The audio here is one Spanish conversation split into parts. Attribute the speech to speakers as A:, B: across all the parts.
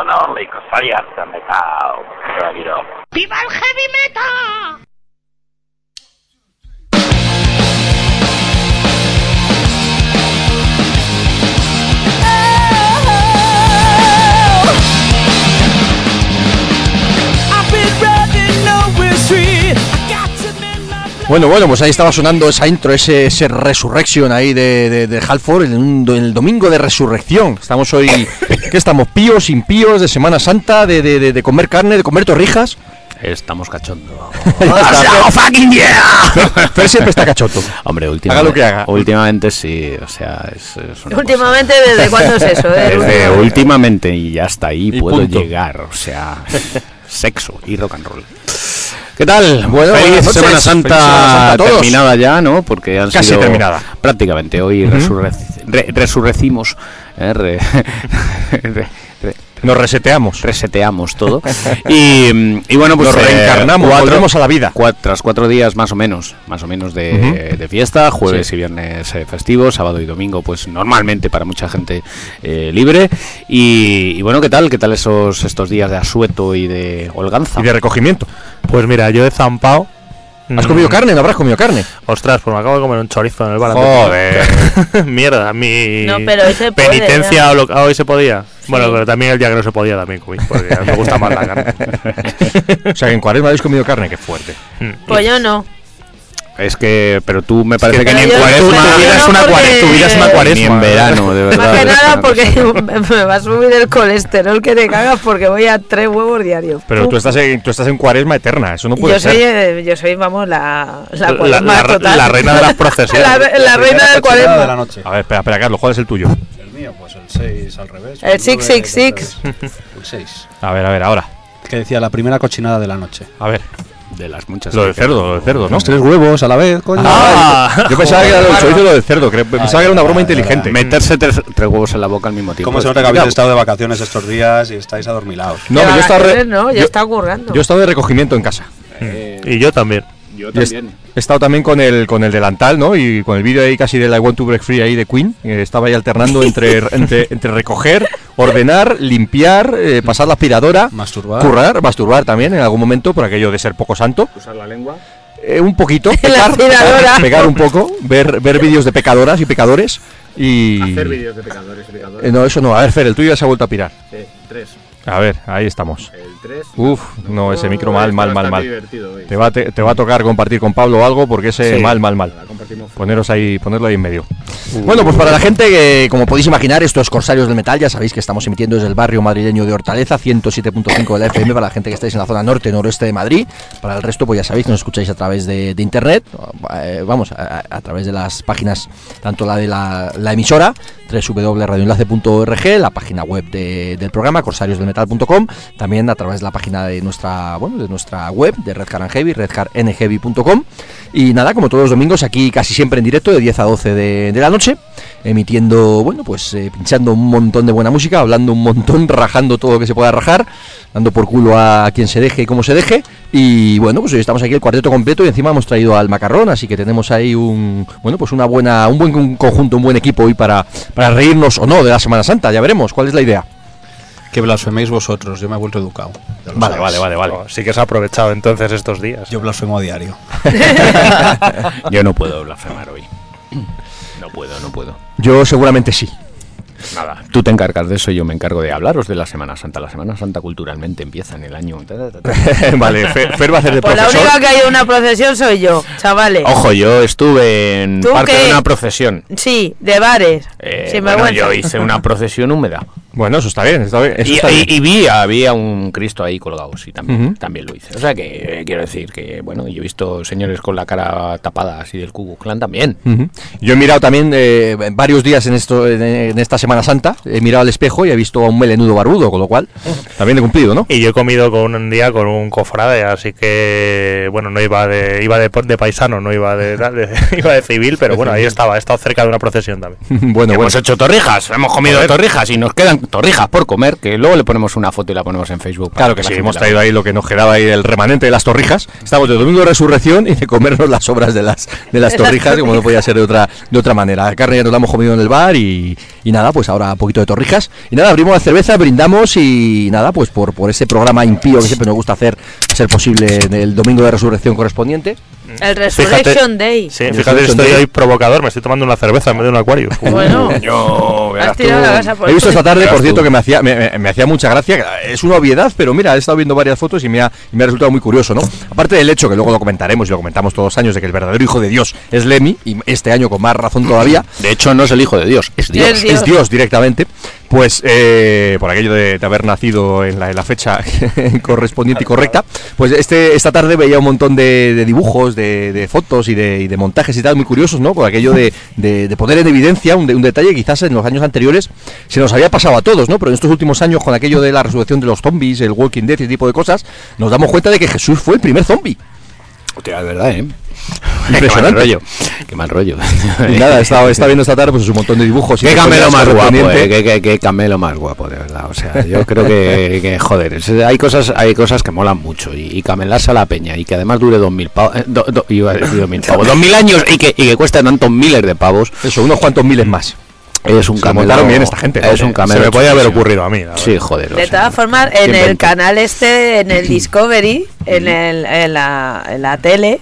A: and only Cosaliata Metal. Up.
B: ¡Viva el heavy metal!
C: Bueno, bueno, pues ahí estaba sonando esa intro, ese, ese Resurrection ahí de, de, de Halford, el, un- el domingo de resurrección. Estamos hoy, ¿qué estamos? ¿Píos, impíos, de Semana Santa, de, de, de- de comer carne, de comer torrijas?
D: Estamos cachondo.
C: fucking yeah! Fer siempre está cachoto.
D: Hombre, últimamente,
C: Haga lo que haga.
D: últimamente sí, o sea, es, es una
E: Últimamente, ¿desde cuándo es eso?
D: cosa.
E: eh?
D: Desde
E: Últimamente.
D: y hasta ahí
C: Y
D: puedo
C: punto.
D: llegar, o sea, sexo y rock and roll. ¿Qué tal?
C: Bueno,
D: feliz. Semana
C: Feliz
D: Santa,
C: Semana Santa
D: terminada ya, ¿no? Porque han
C: Casi
D: sido
C: terminada.
D: prácticamente hoy resurre- re- resurrecimos, eh, re- re- re-
C: Nos reseteamos.
D: reseteamos todo y, y bueno pues
C: Nos
D: eh,
C: reencarnamos, volvemos a la vida.
D: cua- tras cuatro días más o menos más o menos de, de fiesta jueves
C: Sí.
D: y viernes eh, festivos sábado y domingo pues normalmente para mucha gente eh, libre y, y bueno qué tal qué tal esos estos días de asueto y de holganza
C: Y de recogimiento.
F: Pues mira, yo he zampado.
C: ¿Has
F: Mm,
C: comido carne? ¿No habrás comido carne?
F: Ostras, pues me acabo de comer un chorizo en el bar.
C: Joder.
F: Mierda, mi
E: No, pero hoy se puede,
F: penitencia lo- ah, hoy se podía. Bueno, pero también el día que no se podía también comí, porque me gusta más la carne.
C: O sea, que en cuaresma habéis comido carne, qué fuerte.
E: Pues yo no.
D: Es que pero tú me parece que,
E: pero
D: ni en cuaresma
F: tu vida es
E: no
F: una cuaresma, tu vida es una
D: ni
F: cuaresma.
D: en verano de verdad
E: Más que
D: es
E: nada porque me va a subir el colesterol que te cagas porque voy a tres huevos diarios.
C: Pero
E: Uf.
C: tú estás en, tú estás en cuaresma eterna, eso no puede
E: yo
C: ser.
E: soy, eh, yo soy, vamos, la, la,
F: La,
E: cuaresma
F: la-
E: total.
F: la reina de las procesiones.
E: la, re- la reina del
G: de la
E: cuaresma.
G: noche.
C: A ver, espera, espera, Carlos, ¿cuál es el tuyo?
G: El mío, pues el 6 al revés.
E: El 666.
G: El 6.
C: A ver, a ver, ahora.
G: Que decía la primera cochinada de la noche.
C: A ver.
D: De las muchas
C: Lo de cerdo, lo de cerdo, ¿no?
G: Los tres huevos a la vez, coño.
C: Ah, yo pensaba que era lo y lo del cerdo, cre- pensaba que era una broma inteligente.
D: meterse tres, tres huevos en la boca al mismo tiempo
G: ¿Cómo se
D: es
G: nota que habéis estado de vacaciones estos días y estáis adormilados?
C: No,
E: De
C: yo he estado, re-
E: vacaciones no, ya
C: yo-
E: está ocurriendo.
C: yo he estado de recogimiento en casa.
F: Y yo también.
D: yo también
C: He estado también con el con el delantal, ¿no? Y con el vídeo ahí casi de la I Want to Break Free ahí de Queen. eh, estaba ahí alternando entre, entre, entre recoger, ordenar, limpiar, eh, pasar la aspiradora,
G: Masturbar.
C: currar, masturbar también en algún momento por aquello de ser poco santo.
D: usar la lengua
C: Eh, un poquito, pecar, pecar un poco, ver, ver vídeos de pecadoras y pecadores. Y.
D: vídeos de pecadores y pecadores
C: Eh, no, eso no. A ver, Fer, el tuyo ya se ha vuelto a pirar.
D: tres
C: A ver, ahí estamos.
D: el
C: Uf, no, ese micro mal, mal, mal, mal. Te va, a te, te va a tocar compartir con Pablo algo porque ese
F: Sí.
C: mal, mal, mal. Poneros ahí, ponerlo ahí en medio. Bueno, pues para la gente que, como podéis imaginar, esto es Corsarios del Metal, ya sabéis que estamos emitiendo desde el barrio madrileño de Hortaleza, 107.5 de la FM, para la gente que estáis en la zona norte, noroeste de Madrid. Para el resto, pues ya sabéis nos escucháis a través de, de internet, eh, vamos, a, a- a través de las páginas, tanto la de la, la emisora, www.radioenlace.org, la página web de- del programa, corsariosdelmetal.com, también a través de la página de nuestra, bueno, de nuestra web, de Redcar and Heavy, redcarnheavy.com. Y nada, como todos los domingos, aquí casi siempre en directo, de 10 a 12 de, de la noche, emitiendo, bueno, pues eh, pinchando un montón de buena música, hablando un montón, rajando todo lo que se pueda rajar, dando por culo a quien se deje y cómo se deje. Y bueno, pues hoy estamos aquí el cuarteto completo y encima hemos traído al macarrón, así que tenemos ahí un, bueno, pues una buena, un buen un conjunto, un buen equipo hoy para, para reírnos o no de la Semana Santa, ya veremos cuál es la idea.
G: Que blasfeméis vosotros, yo me he vuelto educado.
C: Vale,
G: sabes.
C: vale, vale, vale.
F: Sí que se ha aprovechado entonces estos días.
G: Yo blasfemo a diario.
D: yo no puedo blasfemar hoy no puedo no puedo
C: Yo seguramente sí.
D: Nada, tú te encargas de eso y yo me encargo de hablaros de la Semana Santa. La Semana Santa culturalmente empieza en el año.
C: vale, Fer, Fer va a hacer de
E: Pues la única que hay una procesión soy yo, chavales.
D: Ojo, yo estuve en
E: ¿Tú
D: parte
E: qué?
D: de una procesión.
E: Sí, de bares.
D: Eh, bueno, yo hice una procesión húmeda.
C: Bueno, eso está bien, está bien. Eso
D: Y,
C: está
D: y-
C: bien.
D: y vi, había un Cristo ahí colgado, sí, también, lo hice. O sea que eh, quiero decir que, bueno, yo he visto señores con la cara tapada así del Ku Clan también.
C: Ujú. Yo he mirado también eh, varios días en esto en, en esta Semana Santa, he mirado al espejo y he visto a un melenudo barbudo, con lo cual también he cumplido, ¿no?
F: Y yo he comido con un día con un cofrade, así que bueno, no iba de iba de, de paisano, no iba de, de- iba de civil, pero bueno, ahí estaba, he estado cerca de una procesión también.
C: bueno, bueno.
D: hemos hecho torrijas, hemos comido torrijas y nos quedan torrijas por comer, que luego le ponemos una foto y la ponemos en Facebook. para
C: Claro que sí, hemos traído ahí lo que nos quedaba ahí el remanente de las torrijas. Estamos de domingo de resurrección y de comernos las obras de las de las torrijas, como no podía ser de otra de otra manera. La carne ya nos la hemos comido en el bar y, y nada, pues ahora un poquito de torrijas. Y nada, abrimos la cerveza, brindamos y nada, pues por, por ese programa impío que siempre nos gusta hacer, ser posible en el domingo de resurrección correspondiente.
E: El Resurrection Day.
F: Sí,
C: El
F: fíjate,
C: Resurrection
F: estoy
C: Day.
F: hoy provocador, me estoy tomando una cerveza en vez de un acuario.
E: Bueno,
C: Yo,
E: has tirado la casa por
C: He visto esta tarde, por
F: tú.
C: cierto, que me hacía, me, me- me hacía mucha gracia. Es una obviedad, pero mira, he estado viendo varias fotos y me ha, y me ha resultado muy curioso, ¿no? Aparte del hecho, que luego lo comentaremos y lo comentamos todos los años, de que el verdadero hijo de Dios es Lemmy, y este año con más razón todavía,
D: De hecho, no es el hijo de Dios, es Dios.
E: Es Dios.
C: es Dios directamente, pues eh, por aquello de, de haber nacido en la, en la fecha correspondiente y correcta, pues este esta tarde veía un montón de, de dibujos, de, de fotos y de, y de montajes y tal, muy curiosos, ¿no? Por aquello de, poner en evidencia un, de- un detalle que quizás en los años anteriores se nos había pasado a todos, ¿no? Pero en estos últimos años, con aquello de la resurrección de los zombies, el Walking Dead y ese tipo de cosas, nos damos cuenta de que Jesús fue el primer zombie.
D: Hostia, es verdad, ¿eh?
C: Impresionante.
D: Qué mal rollo. Qué mal rollo.
C: Nada, he estado, he estado viendo esta tarde pues un montón de dibujos. y
D: Qué camelo más guapo, eh, qué, qué- qué camelo más guapo, de verdad. O sea, yo creo que, que, joder, hay cosas hay cosas que molan mucho y, y camelarse a la peña y que además dure dos mil pavos, eh, do- do- iba a decir dos mil pavos, dos mil años y que, y que cueste tantos miles de pavos,
C: Eso, unos cuantos miles más.
D: es un
C: Se lo
D: camelo.
C: montaron bien esta gente.
D: Es un
C: Se
D: camelo.
F: Se me podía haber ocurrido a mí.
D: Sí, joder.
E: De todas formas, en el canal este, en el Discovery, en, el, en, la, en la tele,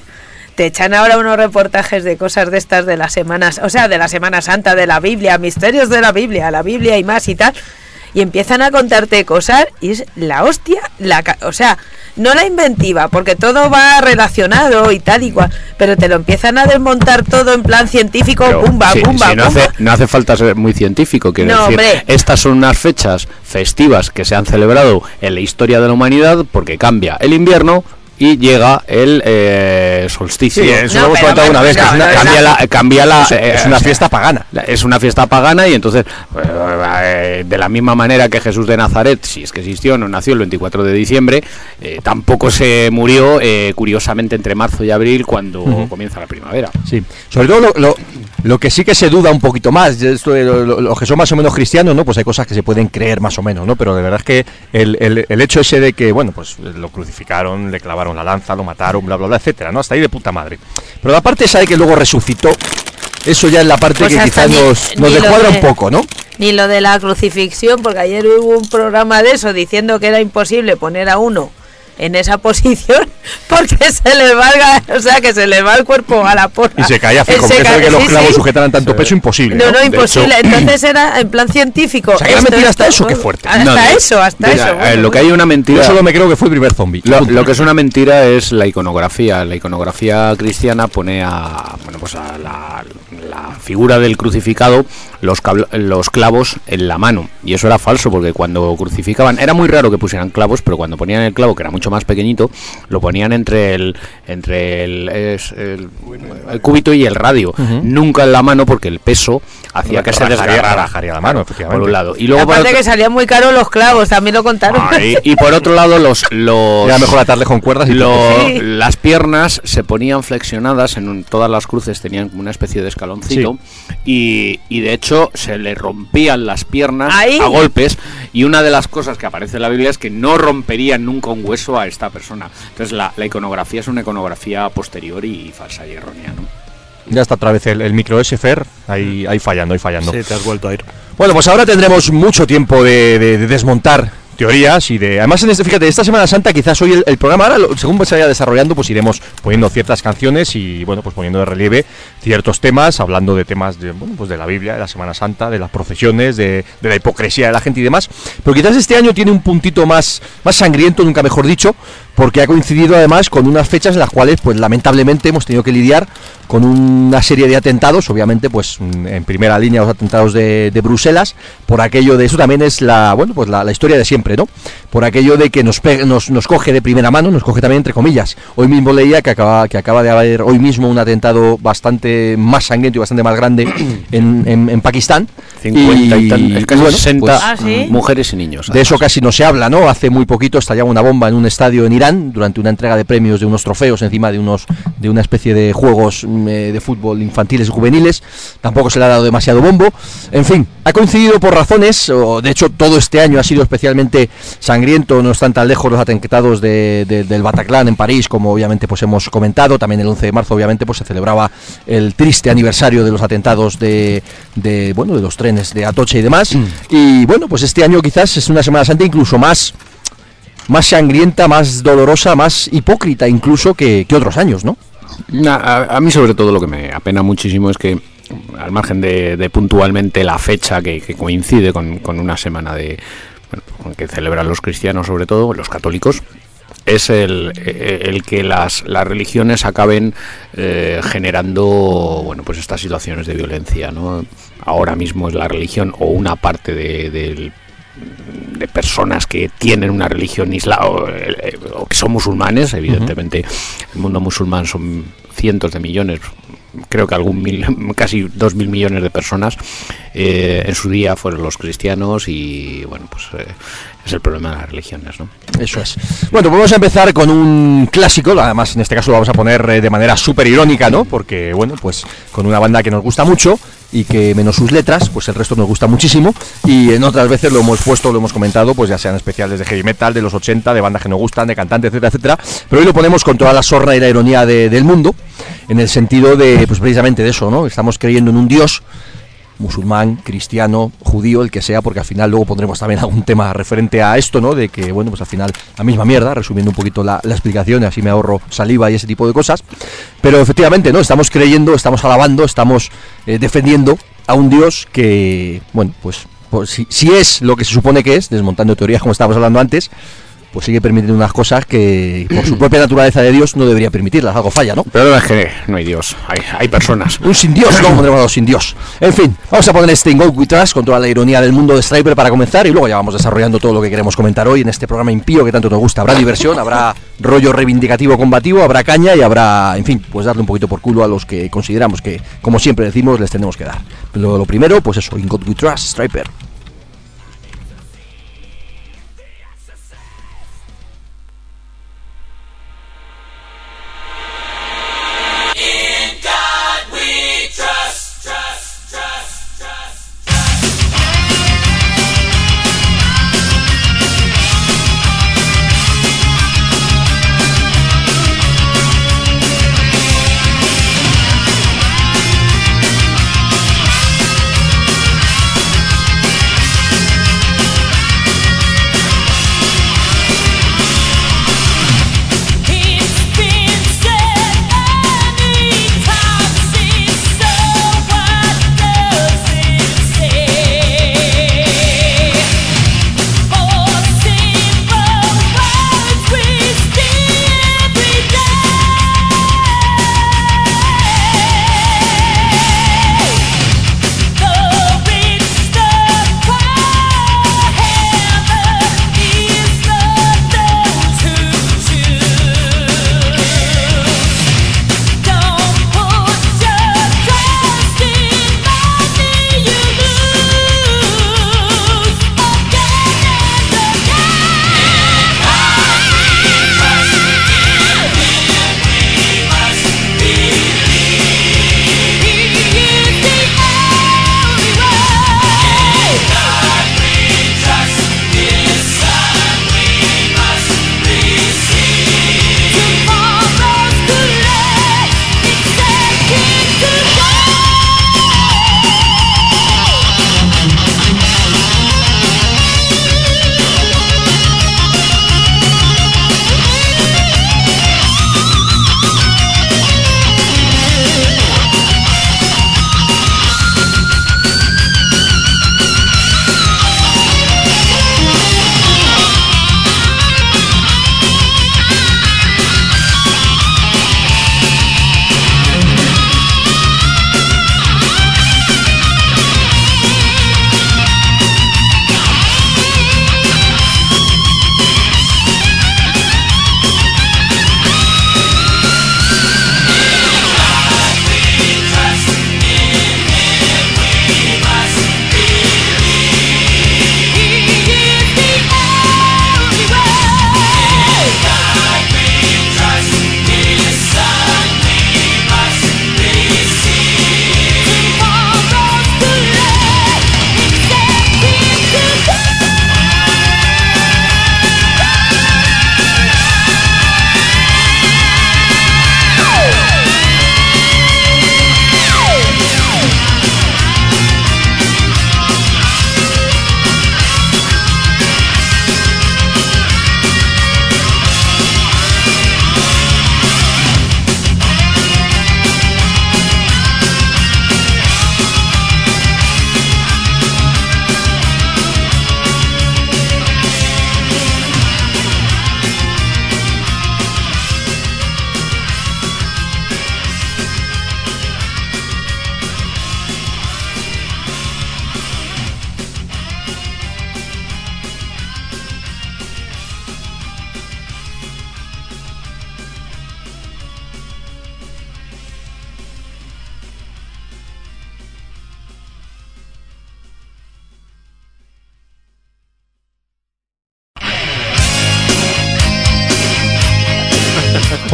E: te echan ahora unos reportajes de cosas de estas de las semanas, o sea, de la Semana Santa, de la Biblia, misterios de la Biblia, la Biblia y más y tal. Y empiezan a contarte cosas y es la hostia, la, ca- o sea, no la inventiva, porque todo va relacionado y tal y cual, pero te lo empiezan a desmontar todo en plan científico,
D: Pero,
E: bumba,
D: sí,
E: bumba,
D: sí, no,
E: bumba.
D: hace, no hace falta ser muy científico, quiero
E: No,
D: decir.
E: hombre.
D: Estas son unas fechas festivas que se han celebrado en la historia de la humanidad porque cambia el invierno y llega el eh, solsticio.
C: Sí, eso
E: No,
C: lo hemos comentado una vez. que es una,
E: no,
D: cambia la, cambia la
C: es-
D: eh,
C: es una fiesta pagana.
D: Es una fiesta pagana y entonces, eh, de la misma manera que Jesús de Nazaret, si es que existió, no nació el 24 de diciembre, eh, tampoco se murió eh, curiosamente entre marzo y abril cuando comienza la primavera.
C: Sí, sobre todo lo, lo, lo que sí que se duda un poquito más, esto de lo- lo- los que son más o menos cristianos, ¿no? Pues hay cosas que se pueden creer más o menos, ¿no? Pero de verdad es que el, el- el hecho ese de que, bueno, pues lo crucificaron, le clavaron la lanza, lo mataron, bla, bla, bla, etcétera, ¿no? Hasta ahí de puta madre. Pero la parte esa de que luego resucitó, eso ya es la parte
E: Pues
C: que quizás nos, nos descuadra
E: de-
C: un poco, ¿no?
E: Ni lo de la crucifixión, porque ayer hubo un programa de eso diciendo que era imposible poner a uno en esa posición porque se le valga, o sea, que se le va el cuerpo a la porra.
C: Y se caía fijo,
E: Se ca-
C: que los clavos
E: sí.
C: sujetaran tanto peso, imposible.
E: No, no, imposible.
C: hecho,
E: Entonces era en plan científico.
C: O sea, que mentira
E: esto,
C: hasta eso, qué fuerte.
E: Hasta
D: No,
E: eso, hasta
D: Mira,
E: eso.
D: eh,
E: bueno,
D: lo que hay una
C: yo
D: mentira.
C: solo me creo que fue el primer zombie.
D: Lo, lo que es una mentira es la iconografía. La iconografía cristiana pone a, bueno, pues a la, la figura del crucificado los, los clavos en la mano. Y eso era falso porque cuando crucificaban, era muy raro que pusieran clavos, pero cuando ponían el clavo, que era mucho más pequeñito, lo ponían entre el, entre el, es- el- el cúbito y el radio. Nunca en la mano porque el peso hacía que se desgarrara.
C: rajaría la mano, efectivamente.
D: Por un lado. Y luego por
E: Aparte
D: otro-
E: que salían muy caros los clavos, también lo contaron.
D: Ah, y, y por otro lado los los
C: Era mejor atarle con cuerdas y
D: lo-
E: Sí.
D: las piernas se ponían flexionadas en un- todas las cruces tenían como una especie de escaloncito y, y de hecho se le rompían las piernas
E: Ahí.
D: a golpes y una de las cosas que aparece en la Biblia es que no romperían nunca un hueso a esta persona entonces la, la iconografía es una iconografía posterior y falsa y errónea ¿no?
C: Ya está otra vez el, el micro ese, Fer, ahí, ahí fallando, ahí fallando.
F: Sí, te has vuelto a ir.
C: Bueno, pues ahora tendremos mucho tiempo de, de- de desmontar teorías y de... Además, en este, fíjate, esta Semana Santa quizás hoy el, programa, ahora según se vaya desarrollando, pues iremos poniendo ciertas canciones y, bueno, pues poniendo de relieve ciertos temas, hablando de temas de, bueno, pues de la Biblia, de la Semana Santa, de las procesiones, de, la hipocresía de la gente y demás. Pero quizás este año tiene un puntito más, más sangriento, nunca mejor dicho, porque ha coincidido además con unas fechas en las cuales, pues lamentablemente, hemos tenido que lidiar con una serie de atentados, obviamente, pues en primera línea los atentados de, Bruselas, por aquello de eso también es la, bueno, pues la historia de siempre, ¿no? Por aquello de que nos, nos, nos coge de primera mano, nos coge también entre comillas. Hoy mismo leía que acaba, que acaba de haber hoy mismo un atentado bastante más sangriento y bastante más grande en, en- en Pakistán.
D: 50 y, tan- casi
C: bueno,
D: 60
C: pues,
E: Ah, ¿sí?
D: mujeres y niños
C: de eso casi no se habla, ¿no? Hace muy poquito estallaba una bomba en un estadio en Irán durante una entrega de premios de unos trofeos encima de unos de una especie de juegos mm, eh, de fútbol infantiles y juveniles. Tampoco se le ha dado demasiado bombo. En fin, ha coincidido por razones, o de hecho todo este año ha sido especialmente sangriento, no están tan lejos los atentados de- de- del Bataclan en París, como obviamente pues hemos comentado. También el 11 de marzo obviamente pues se celebraba el triste aniversario de los atentados de, de, bueno de los trenes de Atocha y demás. Y bueno, pues este año quizás es una Semana Santa incluso más más sangrienta, más dolorosa, más hipócrita incluso que, que otros años, ¿no?
D: A, a mí sobre todo lo que me apena muchísimo es que al margen de, de puntualmente la fecha que, que coincide con, con una semana de bueno, que celebran los cristianos sobre todo los católicos es el, el que las, las religiones acaben eh, generando bueno pues estas situaciones de violencia ¿no? ahora mismo es la religión o una parte de, de personas que tienen una religión isla o, eh, o que son musulmanes, evidentemente el mundo musulmán son cientos de millones, creo que algún mil, casi dos mil millones de personas. eh, en su día fueron los cristianos y bueno, pues eh, es el problema de las religiones, ¿no?
C: Eso es. Bueno, pues vamos a empezar con un clásico, además en este caso lo vamos a poner eh, de manera súper irónica, ¿no? Porque, bueno, pues con una banda que nos gusta mucho y que menos sus letras, pues el resto nos gusta muchísimo y en otras veces lo hemos puesto, lo hemos comentado, pues ya sean especiales de heavy metal, de los 80, de bandas que nos gustan, de cantantes, etcétera, etcétera, pero hoy lo ponemos con toda la sorna y la ironía de- del mundo, en el sentido de, pues precisamente de eso, ¿no? Estamos creyendo en un Dios musulmán, cristiano, judío, el que sea, porque al final luego pondremos también algún tema referente a esto, ¿no? De que, bueno, pues al final la misma mierda, resumiendo un poquito la, la explicación, así me ahorro saliva y ese tipo de cosas. Pero efectivamente, ¿no? Estamos creyendo, estamos alabando, estamos eh, defendiendo a un Dios que, bueno, pues, pues si, si es lo que se supone que es, desmontando teorías como estábamos hablando antes, pues sigue permitiendo unas cosas que por su propia naturaleza de Dios no debería permitirlas, algo falla, ¿no?
D: Pero es que no hay Dios, hay, hay personas.
C: Un sin Dios, ¿cómo pondremos a los sin Dios? En fin, vamos a poner este In God We Trust con toda la ironía del mundo de Striper para comenzar y luego ya vamos desarrollando todo lo que queremos comentar hoy en este programa impío que tanto nos gusta. Habrá diversión, habrá rollo reivindicativo combativo, habrá caña y habrá, en fin, pues darle un poquito por culo a los que consideramos que, como siempre decimos, les tenemos que dar. Pero lo primero, pues eso, In God We Trust, Striper.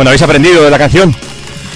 C: Bueno, ¿habéis aprendido de la canción?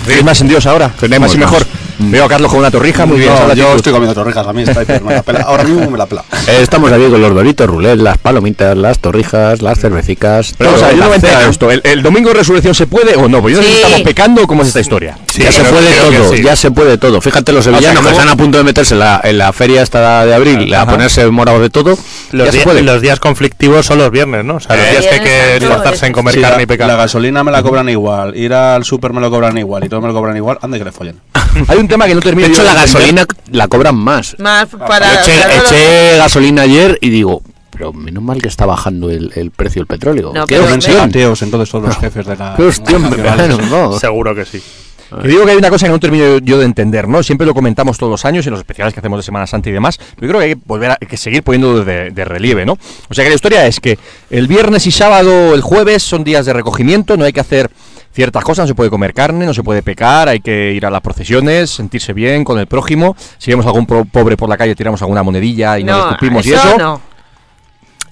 C: ¿Qué más en Dios ahora?
D: Tenemos
C: más y
D: más.
C: mejor. Veo a Carlos con una torrija, muy bien.
G: No,
C: es
G: yo estoy comiendo torrijas también. Está ahí, pero me la pela. Ahora mismo me la pela.
D: Eh, Estamos aquí con los doritos rulés, las palomitas, las torrijas, las cervecicas.
C: Pero vamos a ver, yo no me
D: cena.
C: esto. ¿El, el domingo de resurrección se puede o no? Pues yo no sé si
E: Sí.
C: estamos pecando o cómo es esta historia.
D: ya se puede
F: que
D: todo,
F: sí.
D: ya se puede todo. Fíjate los sevillanos
C: que
D: que están a punto de meterse en la, en la feria esta de abril, a
C: Ajá.
D: ponerse morados de todo.
F: Los,
D: ya se
F: los días conflictivos son los viernes, ¿no? O sea, los
E: Eh,
F: días que hay que esforzarse en comer
G: Sí,
F: carne y pecar.
G: la gasolina me la cobran igual, ir al super me lo cobran igual y todo me lo cobran igual, anda que le follen.
C: Hay un tema que no
D: De
C: termino
D: hecho,
C: yo
D: la
C: de entender.
D: gasolina la cobran más.
E: Más para.
D: Yo eché,
E: para-
D: eché gasolina ayer y digo, pero menos mal que está bajando el, el precio del petróleo.
E: No,
D: ¿Qué
E: pero
G: ateos entonces todos los jefes de la.
D: ¿Qué opción,
G: nacionales.
D: claro, no.
F: Seguro que sí.
C: Que digo que hay una cosa que no termino yo de entender, ¿no? Siempre lo comentamos todos los años en los especiales que hacemos de Semana Santa y demás. Pero yo creo que hay que volver a que seguir poniendo de, de relieve, ¿no? O sea que la historia es que el viernes y sábado, el jueves son días de recogimiento, no hay que hacer ciertas cosas, no se puede comer carne, no se puede pecar, hay que ir a las procesiones, sentirse bien con el prójimo. Si vemos algún pro- pobre por la calle, tiramos alguna monedilla y no, le
E: No,
C: escupimos y
E: eso
C: eso.
E: no.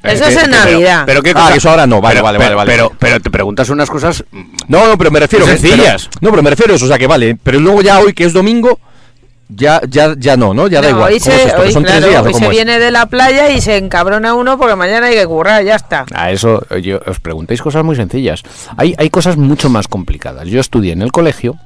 D: Eh,
E: Eso es en Navidad.
D: Pero, qué
C: Ah,
D: cosa-
C: que eso ahora no, vale,
D: pero,
C: vale, vale, vale.
D: Pero, pero te preguntas unas cosas.
C: No, no, pero me refiero.
D: Muy
C: que- pero-
D: sencillas.
C: no, pero me refiero a eso, o sea que vale. Pero luego ya hoy, que es domingo, ya, ya, ya no, ¿no? Ya da
E: No,
C: igual.
E: Hoy,
C: ¿Cómo es
E: se?
C: ¿Que
E: hoy,
C: son
E: claro,
C: tres días
E: hoy se
C: es?
E: viene de la playa y se encabrona uno porque mañana hay que currar, ya está.
D: A eso eh, yo, os preguntéis cosas muy sencillas. Hay, hay cosas mucho más complicadas. Yo estudié en el colegio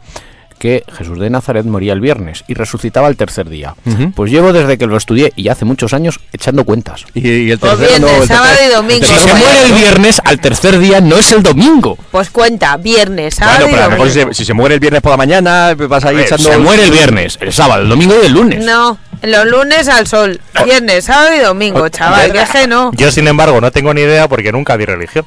D: que Jesús de Nazaret moría el viernes y resucitaba el tercer día. Pues llevo desde que lo estudié y hace muchos años echando cuentas.
C: Y, y el
E: Pues
C: tercero no,
E: viernes,
C: el
E: sábado y domingo.
D: Si se
C: no.
D: muere el viernes, al tercer día no es el domingo.
E: Pues cuenta, viernes, sábado
C: Bueno,
E: y
C: pero a lo mejor
E: domingo.
C: si se, si se muere el viernes por la mañana, vas ahí
D: A ver,
C: echando.
D: Se muere el viernes, el sábado, el domingo y el lunes.
E: No, los lunes al sol, viernes, sábado y domingo, chaval, que no.
F: Yo, sin embargo, no tengo ni idea porque nunca di religión.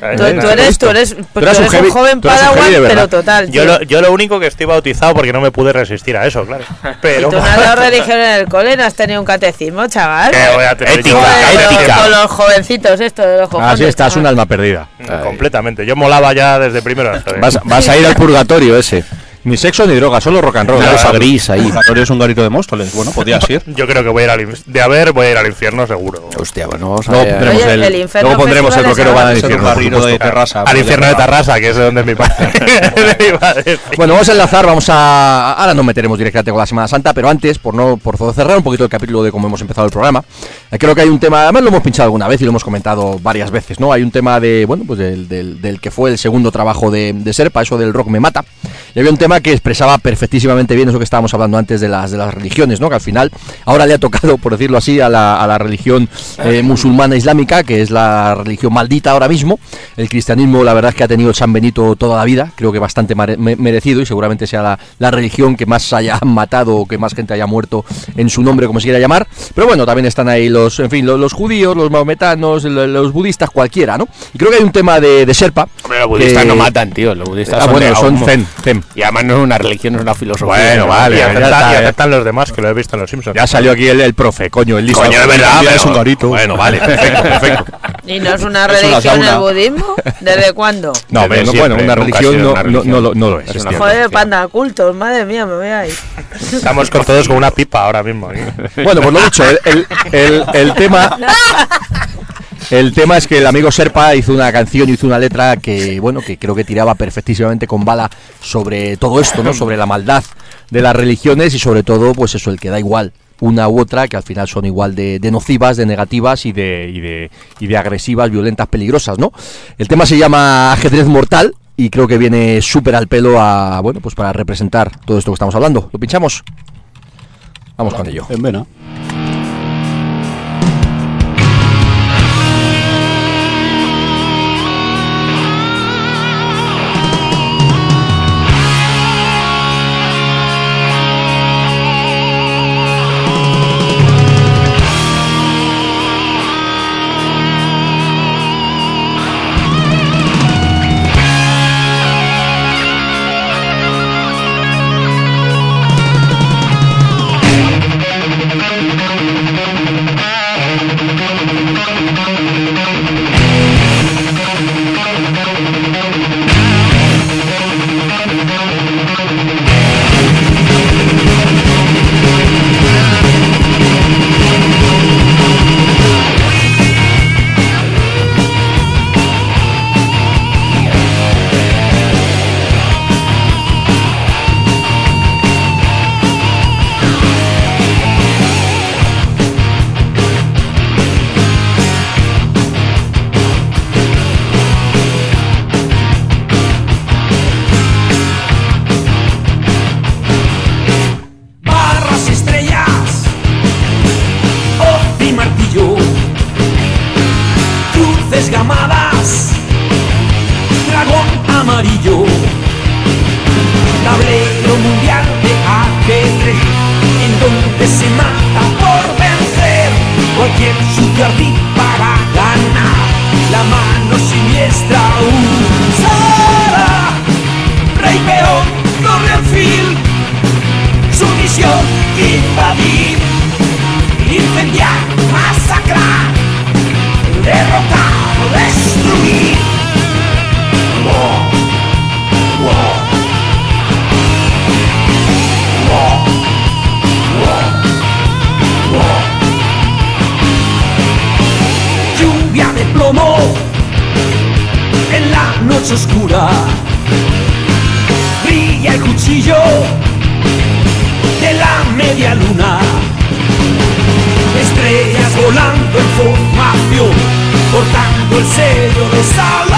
E: Tú, tú eres, tú eres, tú eres
C: un heavy-
E: un joven
C: un
E: padawan,
C: heavy
E: pero total.
F: Yo lo, yo lo único que estoy bautizado porque no me pude resistir a eso, claro.
E: ¿Y
F: Pero
E: tú no has dado religión en el cole? ¿No has tenido un catecismo, chaval?
F: ¿Qué voy a tener?
D: Ética,
E: Joder,
D: ética.
E: Con los jovencitos, esto de los cojones.
C: Así estás,
E: chaval.
C: un alma perdida.
F: completamente. Yo molaba ya desde primero. hasta
D: Vas, vas a ir al purgatorio ese.
C: Ni sexo ni droga, solo rock and roll.
D: Una cosa gris ahí.
G: Es un garito de Móstoles. Bueno, podías ir.
F: Yo creo que voy a ir al inf- de haber voy a ir al infierno seguro.
D: Hostia, bueno, vamos a
C: Luego
D: ver.
C: pondremos
E: Oye,
C: el,
E: el infierno
C: luego pondremos el
E: festival
C: rockero
E: es
C: va al
E: ahora.
G: Es un
C: infierno. por
G: garito de
C: supuesto.
G: terraza.
F: Al infierno de Tarrasa, que es de donde es mi padre.
C: Bueno, vamos a enlazar, vamos a. Ahora nos meteremos directamente con la Semana Santa, pero antes, por no por cerrar un poquito el capítulo de cómo hemos empezado el programa, creo que hay un tema, además lo hemos pinchado alguna vez y lo hemos comentado varias veces, ¿no? Hay un tema de, bueno, pues del, del- del que fue el segundo trabajo de, de Serpa, eso del rock me mata. Y había un tema que expresaba perfectísimamente bien eso que estábamos hablando antes de las, de las religiones, ¿no? Que al final ahora le ha tocado, por decirlo así, a la, a la religión eh, musulmana islámica, que es la religión maldita ahora mismo. El cristianismo, la verdad es que ha tenido el San Benito toda la vida, creo que bastante merecido y seguramente sea la, la religión que más haya matado o que más gente haya muerto en su nombre, como se quiera llamar. Pero bueno, también están ahí los, en fin, los, los judíos, los maometanos, lo- los budistas, cualquiera, ¿no? Y creo que hay un tema de, de Serpa.
D: Hombre, los budistas
C: que-
D: no matan, tío. Los budistas
C: Ah,
D: son,
C: bueno,
D: de
C: son zen, zen.
D: Y además no es una religión, es una filosofía.
C: Bueno, vale,
F: Y aceptan,
C: eh.
F: los demás, que lo he visto en los Simpsons.
C: Ya salió aquí el, el profe, coño, el listo.
D: Coño, es verdad, pero-
C: es un garito. Bueno, vale, perfecto, perfecto.
E: ¿Y no es una religión el budismo? ¿Desde cuándo?
C: No,
D: Desde siempre,
C: bueno, una religión no,
D: una
C: no,
D: religión.
C: no lo, no lo es.
D: Es.
E: Joder, panda cultos, madre mía, me voy a ir.
F: Estamos con todos con una pipa ahora mismo. aquí.
C: Bueno, pues lo dicho, el, el, el- el tema. El tema es que el amigo Serpa hizo una canción, hizo una letra que, bueno, que creo que tiraba perfectísimamente con bala sobre todo esto, ¿no? Sobre la maldad de las religiones y sobre todo, pues eso, el que da igual una u otra, que al final son igual de, de nocivas, de negativas y de, y de, y de agresivas, violentas, peligrosas, ¿no? El tema se llama Ajedrez Mortal y creo que viene súper al pelo a, bueno, pues para representar todo esto que estamos hablando. ¿Lo pinchamos? Vamos con ello.
G: En vena.
H: oscura. Brilla el cuchillo de la media luna. Estrellas volando en formación, portando el sello de
C: sal.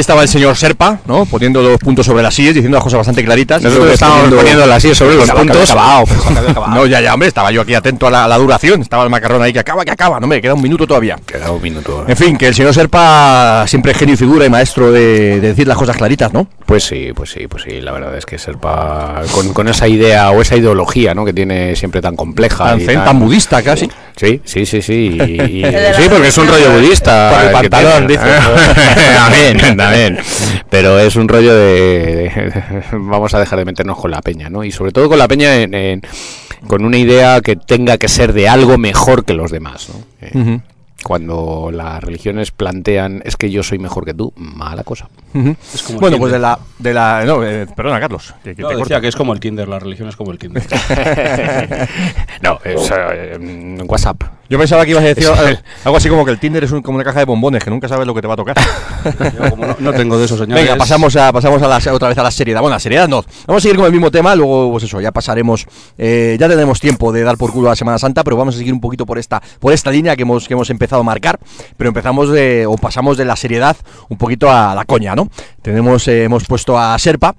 C: Ahí estaba el señor Serpa, ¿no? Poniendo los puntos sobre las sillas, diciendo las cosas bastante claritas.
D: Nosotros estábamos
C: poniendo-
D: poniendo las sillas sobre los puntos.
C: acabado, acabado. No, ya, ya, hombre, estaba yo aquí atento a la, a la duración. Estaba el macarrón ahí que acaba, que acaba. No me queda un minuto todavía.
D: Queda un minuto.
C: En fin, que el señor Serpa siempre es genio y figura y maestro de, de decir las cosas claritas, ¿no?
D: Pues sí, pues sí, pues sí. La verdad es que Serpa, con, con esa idea o esa ideología, ¿no? Que tiene siempre tan compleja.
C: Tan
D: y
C: zen, tan budista casi.
D: Sí, sí, sí, sí. y- y- sí, porque es un rollo budista.
F: Por el pantalón, dice.
D: también, también. Pero es un rollo de, de- Vamos a dejar de meternos con la peña, ¿no? Y sobre todo con la peña en- en- con una idea que tenga que ser de algo mejor que los demás, ¿no?
C: Ujú.
D: Cuando las religiones plantean es que yo soy mejor que tú, mala cosa.
G: Es como
C: Bueno, pues de la, de la. No, eh, perdona, Carlos. Que, que
G: No,
C: te
G: decía que es como el Tinder, la religión es como el Tinder.
D: no, es eh, en WhatsApp.
C: Yo pensaba que ibas a decir algo así como que el Tinder es un- como una caja de bombones, que nunca sabes lo que te va a tocar.
G: Yo como no, no tengo de esos señores.
C: Venga, pasamos a pasamos a la, otra vez a la seriedad. Bueno, la seriedad no. Vamos a seguir con el mismo tema, luego pues eso, ya pasaremos eh, ya tenemos tiempo de dar por culo a la Semana Santa, pero vamos a seguir un poquito por esta por esta línea que hemos que hemos empezado a marcar, pero empezamos de o pasamos de la seriedad un poquito a la coña, ¿no? Tenemos eh, hemos puesto a Serpa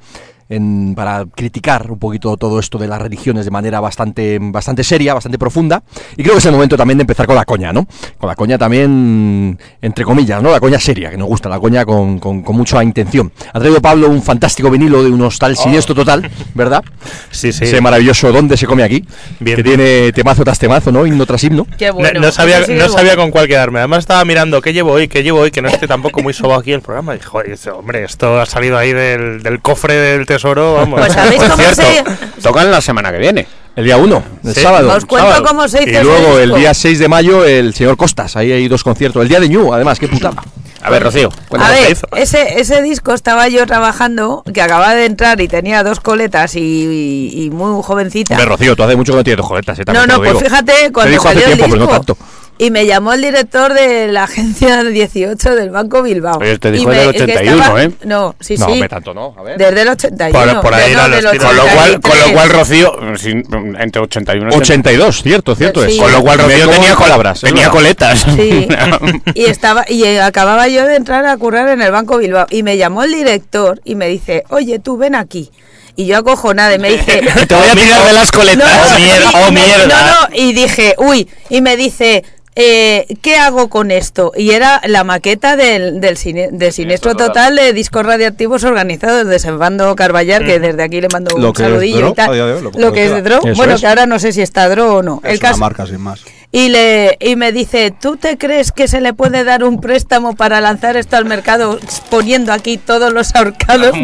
C: en- para criticar un poquito todo esto de las religiones de manera bastante, bastante seria, bastante profunda. Y creo que es el momento también de empezar con la coña, ¿no? Con la coña también, entre comillas, ¿no? La coña seria, que nos gusta, la coña con, con, con mucha intención. Ha traído Pablo un fantástico vinilo de un hostal siniestro total, ¿verdad?
F: Sí, sí.
C: Ese maravilloso ¿Dónde se come aquí?
F: Bien.
C: Que tiene temazo tras temazo, ¿no? Himno tras himno.
E: Qué
F: No-
E: bueno.
F: no sabía,
E: sí que
F: no
E: es
F: sabía
E: bueno.
F: con cuál quedarme. Además estaba mirando qué llevo hoy, qué llevo hoy, que no esté tampoco muy sobado aquí el programa. Y joder, hombre, esto ha salido ahí del, del cofre del tesoro, vamos.
E: Pues ¿sabéis cómo
F: cierto,
E: se...?
D: Tocan la semana que viene.
C: El día 1, el
F: Sí.
C: sábado.
E: Os cuento
C: sábado.
E: cómo se hizo
C: Y luego el
E: disco.
C: día 6 de mayo, el señor Costas. Ahí hay dos conciertos. El día de Ñu, además, qué putada.
D: A ver, Rocío.
E: A ver,
F: hizo.
E: ese, ese disco estaba yo trabajando, que acababa de entrar y tenía dos coletas y, y- y muy jovencita.
C: Hombre, Rocío, tú hace mucho que no tienes dos joletas. ¿eh?
E: No, no, pues
C: digo.
E: fíjate, cuando
C: dijo hace
E: salió el
C: tiempo, pero no
E: disco,
C: tanto.
E: Y me llamó el director de la agencia 18 del Banco Bilbao.
D: Oye, te dijo
E: Y
D: del
E: me- es que
D: 81, ¿eh?
E: No, sí,
C: No,
E: sí.
C: hombre, tanto no. A ver.
E: Desde el 81.
F: Por- por ahí
E: no, del
F: los.
D: Con lo cual, con lo
E: 83.
D: cual Rocío, sin- entre 81 y
C: 82, cierto, cierto
E: Sí.
C: es.
D: Con lo cual Rocío tenía,
C: en palabras. es
D: tenía coletas.
E: Sí. y estaba y eh, acababa yo de entrar a currar en el Banco Bilbao y me llamó el director y me dice, "Oye, tú ven aquí." Y yo acojonada y me dice,
D: Te voy a tirar de las coletas.
E: No,
F: Oh, mierda,
E: y-
F: oh, mierda.
E: No, no, y dije, uy, y me dice, eh, ¿qué hago con esto? Y era la maqueta del, del, cine- del Siniestro Total de discos radiactivos organizados de Servando Carballar, que desde aquí le mando un
G: Lo
E: saludillo y tal.
G: lo-
E: que es de. Dro, bueno,
C: es.
E: que ahora no sé si está Dro o no.
G: Es
E: El
G: una
E: caso-
G: marca sin más.
E: Y, le, y me dice, ¿tú te crees que se le puede dar un préstamo para lanzar esto al mercado poniendo aquí todos los ahorcados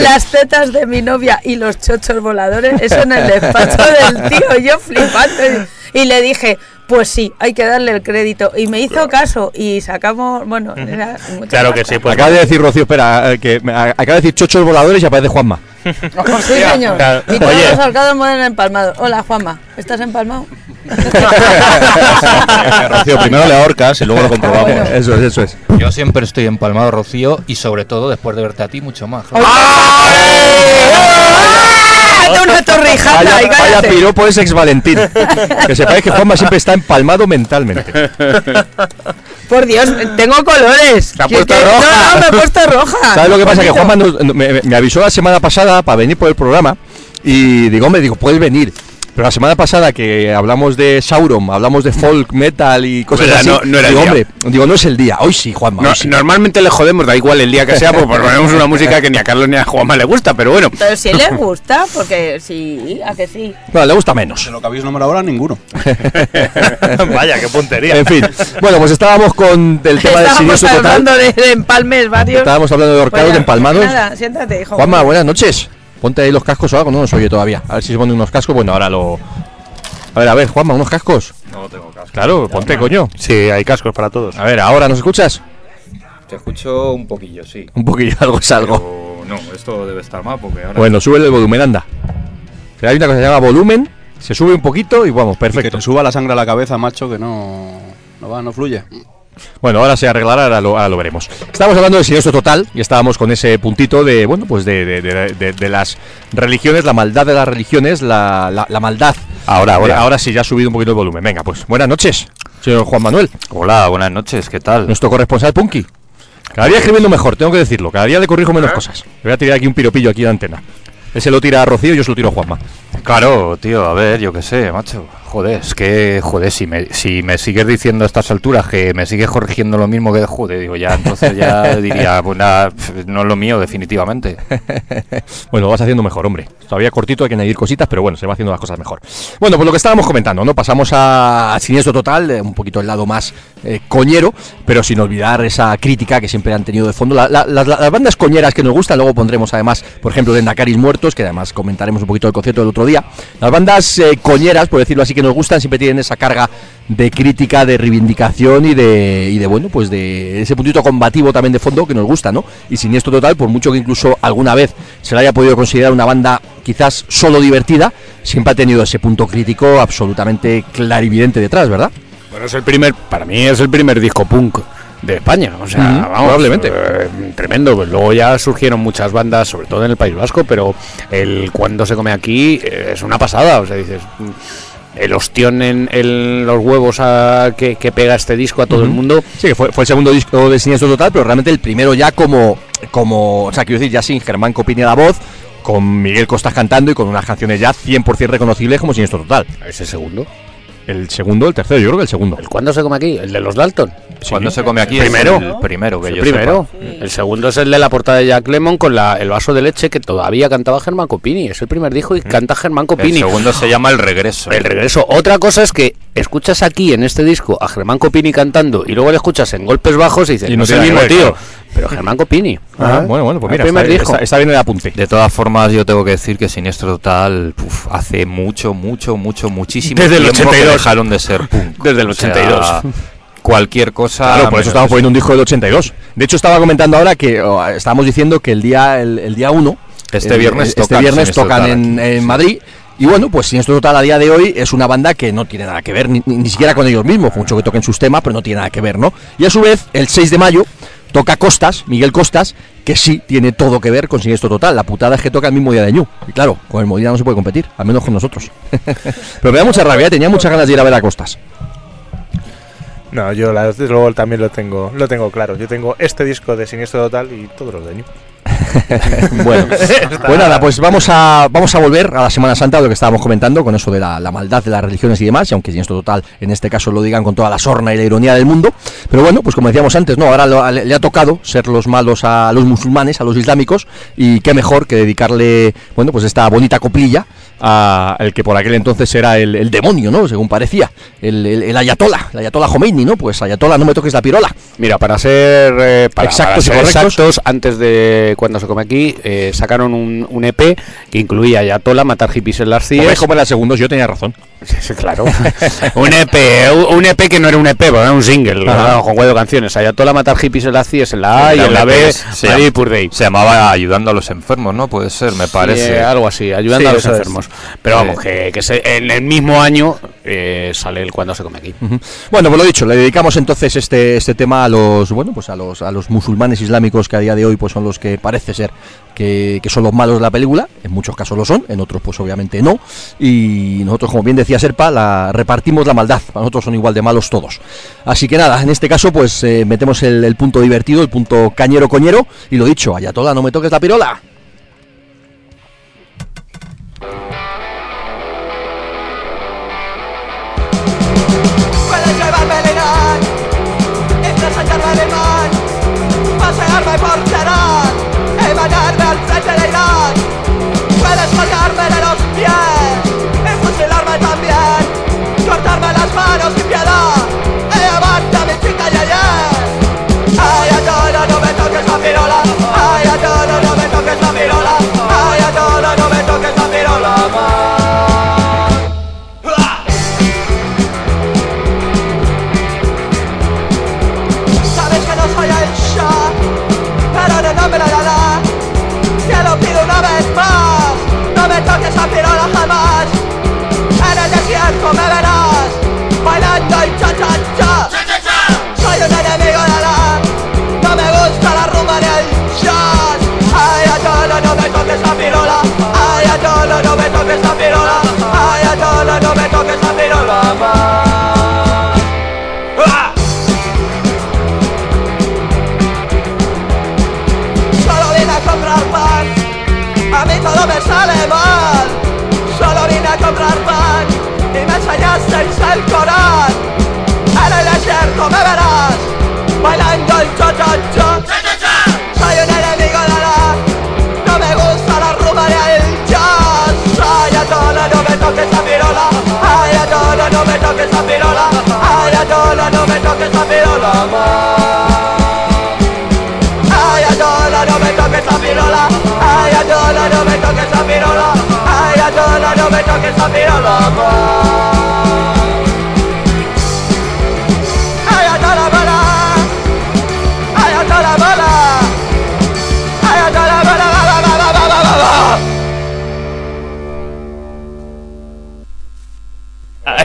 E: las tetas de mi novia y los chochos voladores? Eso en el despacho del tío, yo flipando. Y, y le dije, pues sí, hay que darle el crédito. Y me hizo caso y sacamos, bueno, era
F: Claro que sí, pues.
C: acaba de decir Rocío, espera, eh, que acaba de decir chochos voladores y aparece Juanma.
E: Sí, señor.
F: Claro.
E: Y todos
F: Oye.
E: los mueren empalmados. Hola, Juanma, ¿estás empalmado?
G: Rocío, primero le ahorcas y luego lo comprobamos.
E: bueno.
C: Eso es, eso es.
I: Yo siempre estoy empalmado, Rocío, y sobre todo después de verte a ti, mucho más.
E: ¡Ah! una torrijata!
C: Vaya,
E: y
C: vaya
E: cállate.
C: piropo es ex Valentín. Que sepáis que Juanma siempre está empalmado mentalmente.
E: Por Dios, tengo colores.
D: Te ha puesto
E: que-
D: roja.
E: No, no, me he puesto roja.
C: ¿Sabes lo que pasa? Que. Juanma nos- no- me, me avisó la semana pasada para venir por el programa y digo, hombre, digo, puedes venir. Pero la semana pasada que hablamos de Sauron, hablamos de folk, metal y cosas
D: Verdad,
C: así,
D: no- no era el
C: digo,
D: día.
C: hombre, digo, no es el día. Hoy sí, Juanma.
D: No-
C: hoy sí.
D: normalmente le jodemos, da igual el día que sea, porque ponemos una música que ni a Carlos ni a Juanma le gusta, pero bueno.
E: Pero si le gusta, porque sí, a que sí.
C: No, le gusta menos.
G: De lo que habéis nombrado ahora, ninguno.
F: Vaya, qué puntería.
C: En fin. Bueno, pues estábamos con el tema del
E: Estábamos
C: siniestro total.
E: hablando de, empalmes varios.
C: Estábamos hablando de ahorcados,
E: Pues
C: de empalmados.
E: Nada, siéntate, hijo.
C: Juanma, buenas noches. Ponte ahí los cascos o algo, no nos oye todavía. A ver si se pone unos cascos. Bueno, ahora lo. A ver, a ver, Juanma, unos cascos.
I: No tengo casco.
C: Claro, ponte, coño.
F: Sí, hay cascos para todos.
C: A ver, ahora nos escuchas.
I: Te escucho un poquillo, sí.
C: Un poquillo, algo es algo.
I: Pero no, esto debe estar mal porque ahora.
C: Bueno, sube el volumen, anda. Pero hay una cosa que se llama volumen, se sube un poquito y vamos,
G: Y que
C: perfecto.
G: te suba la sangre a la cabeza, macho, que no, no va, no fluye.
C: Bueno, ahora se arreglará, ahora lo, ahora lo veremos. Estábamos hablando del siniestro total y estábamos con ese puntito de, bueno, pues de, de- de- de- de las religiones, la maldad de las religiones, la, la- la maldad.
D: Ahora, ahora.
C: Eh, ahora sí, ya ha subido un poquito el volumen. Venga, pues buenas noches. señor Juan Manuel,
I: Hola, buenas noches, ¿qué tal?
C: nuestro corresponsal Punky. Cada día escribiendo mejor, tengo que decirlo. Cada día le corrijo menos cosas. Le voy a tirar aquí un piropillo aquí de antena. Él se lo tira a Rocío y yo se lo tiro a Juanma.
I: Claro, tío, a ver, yo qué sé, macho. Joder, es que, joder, si me, si me sigues diciendo a estas alturas que me sigues corrigiendo lo mismo que, joder, digo, ya, entonces ya diría, pues nada, no es lo mío, definitivamente.
C: Bueno, lo vas haciendo mejor, hombre. Todavía cortito, hay que añadir cositas, pero bueno, se va haciendo las cosas mejor. Bueno, pues lo que estábamos comentando, ¿no? Pasamos a Siniestro Total, eh, un poquito el lado más eh, coñero, pero sin olvidar esa crítica que siempre han tenido de fondo. La- la- las- las bandas coñeras que nos gustan, luego pondremos además, por ejemplo, de Nakaris Muertos, que además comentaremos un poquito del concierto del otro día. Las bandas eh, coñeras, por decirlo así, que nos gustan, siempre tienen esa carga de crítica, de reivindicación y de, y de bueno, pues de ese puntito combativo también de fondo que nos gusta, ¿no? Y Siniestro Total, por mucho que incluso alguna vez se la haya podido considerar una banda quizás solo divertida, siempre ha tenido ese punto crítico absolutamente clarividente detrás, ¿verdad?
D: Bueno, es el primer, para mí es el primer disco punk de España, o sea, vamos,
C: probablemente.
D: eh, tremendo. Pues luego ya surgieron muchas bandas, sobre todo en el País Vasco, pero el cuando se come aquí eh, es una pasada, o sea, dices el ostión en, en los huevos a- que, que pega este disco a todo el mundo.
C: Sí, que fue, fue el segundo disco de Siniestro Total, pero realmente el primero ya como, como o sea, quiero decir, ya sin Germán Copini a la voz, con Miguel Costas cantando y con unas canciones ya 100% reconocibles como Siniestro Total.
D: Ese segundo.
C: El segundo, el tercero, yo creo que el segundo.
D: ¿El cuándo se come aquí? El de los Dalton.
I: Cuando se come aquí
D: Primero.
I: es el primero que
D: el
I: yo
D: primero.
I: sepa.
D: El segundo es el de la portada de Jack Lemon con la, el vaso de leche que todavía cantaba Germán Copini. Es el primer disco y canta Germán
I: El
D: Copini.
I: segundo se llama El Regreso.
D: El regreso. Otra cosa es que escuchas aquí en este disco a Germán Copini cantando y luego le escuchas en golpes bajos y dices,
C: Y
D: no
C: no
D: es el mismo tío. Pero Germán Copini.
C: Ah, bueno, bueno, pues
D: El
C: mira, está, está- está bien el apunte.
I: De todas formas, yo tengo que decir que Siniestro Total uf, hace mucho, mucho, mucho, muchísimo
D: Desde el
I: tiempo que
D: 82.
I: dejaron de ser punk.
D: Desde el
I: O sea,
D: 82.
I: cualquier cosa.
C: Claro, por eso estamos poniendo un disco del 82. De hecho, estaba comentando ahora que o, estábamos diciendo que el día el, el día 1
I: Este
C: el-
I: viernes
C: este
I: tocan
C: viernes tocan en,
I: aquí,
C: en
I: sí.
C: Madrid y bueno, pues Siniestro Total a día de hoy es una banda que no tiene nada que ver ni, ni- ni siquiera con ellos mismos, mucho que toquen sus temas, pero no tiene nada que ver, ¿no? Y a su vez, el 6 de mayo toca Costas, Miguel Costas, que sí tiene todo que ver con Siniestro Total. La putada es que toca el mismo día de Ñu. Y claro, con el Molina no se puede competir, al menos con nosotros. pero me da mucha rabia, tenía muchas ganas de ir a ver a Costas.
F: No, yo desde luego también lo tengo, lo tengo claro. Yo tengo este disco de Siniestro Total y todos los de Ñu.
C: bueno, pues nada, pues vamos a, vamos a volver a la Semana Santa, lo que estábamos comentando, con eso de la, maldad de las religiones y demás, y aunque Siniestro Total en este caso lo digan con toda la sorna y la ironía del mundo. Pero bueno, pues como decíamos antes, no, ahora lo- le, le ha tocado ser los malos a los musulmanes, a los islámicos, y qué mejor que dedicarle, bueno, pues esta bonita coplilla a el que por aquel entonces era el, el demonio, ¿no? Según parecía, el, el, el ayatola, el ayatola Khomeini, ¿no? Pues ayatola, no me toques la pirola.
D: Mira, para ser, eh, para,
C: Exactos y
D: para ser
C: correctos.
D: exactos, antes de cuando se come aquí, eh, sacaron un, un EP que incluía Ayatola, Matar hippies en las CIES.
C: como era segundos, yo tenía razón.
D: Sí, sí, claro. un EP, un- EP que no era un EP, era un single. ¿verdad? con cuatro canciones. Ayatola, Matar hippies en las CIES en la A y en la B,
I: se
D: Madrid
I: llamaba Ayudando a los enfermos, ¿no? Puede ser, me parece.
D: eh, algo así, ayudando
F: Sí,
D: a los
F: es.
D: enfermos. Pero vamos, que, que se- en el mismo año eh, sale el cuando se come aquí.
C: Ujú. Bueno, pues lo dicho, le dedicamos entonces este, este tema a los bueno, pues a los a los musulmanes islámicos que a día de hoy pues son los que parece ser que, son los malos de la película, en muchos casos lo son, en otros pues obviamente no, y nosotros como bien decía Serpa, la repartimos la maldad, para nosotros son igual de malos todos. Así que nada, en este caso pues eh, metemos el, punto divertido, el punto cañero coñero, y lo dicho, Ayatola, no me toques la pirola.
J: Alemán, pasearme por Teherán, emanarme al frente de. Puedes colgarme de los pies, y fusilarme también, cortarme las manos sin piedad, y llevarte a mi chica Yeye. Ay, Ayatollah, no me toques la pirola, ay, Ayatollah, no me toques la pirola, ay, Ayatollah, no me toques la pirola que es la perola. No me toques esa pirola Ayatollah, no me toques esa pirola más Ayatollah, no me toques esa pirola Ayatollah, no me toques esa pirola Ayatollah, no me toques esa pirola más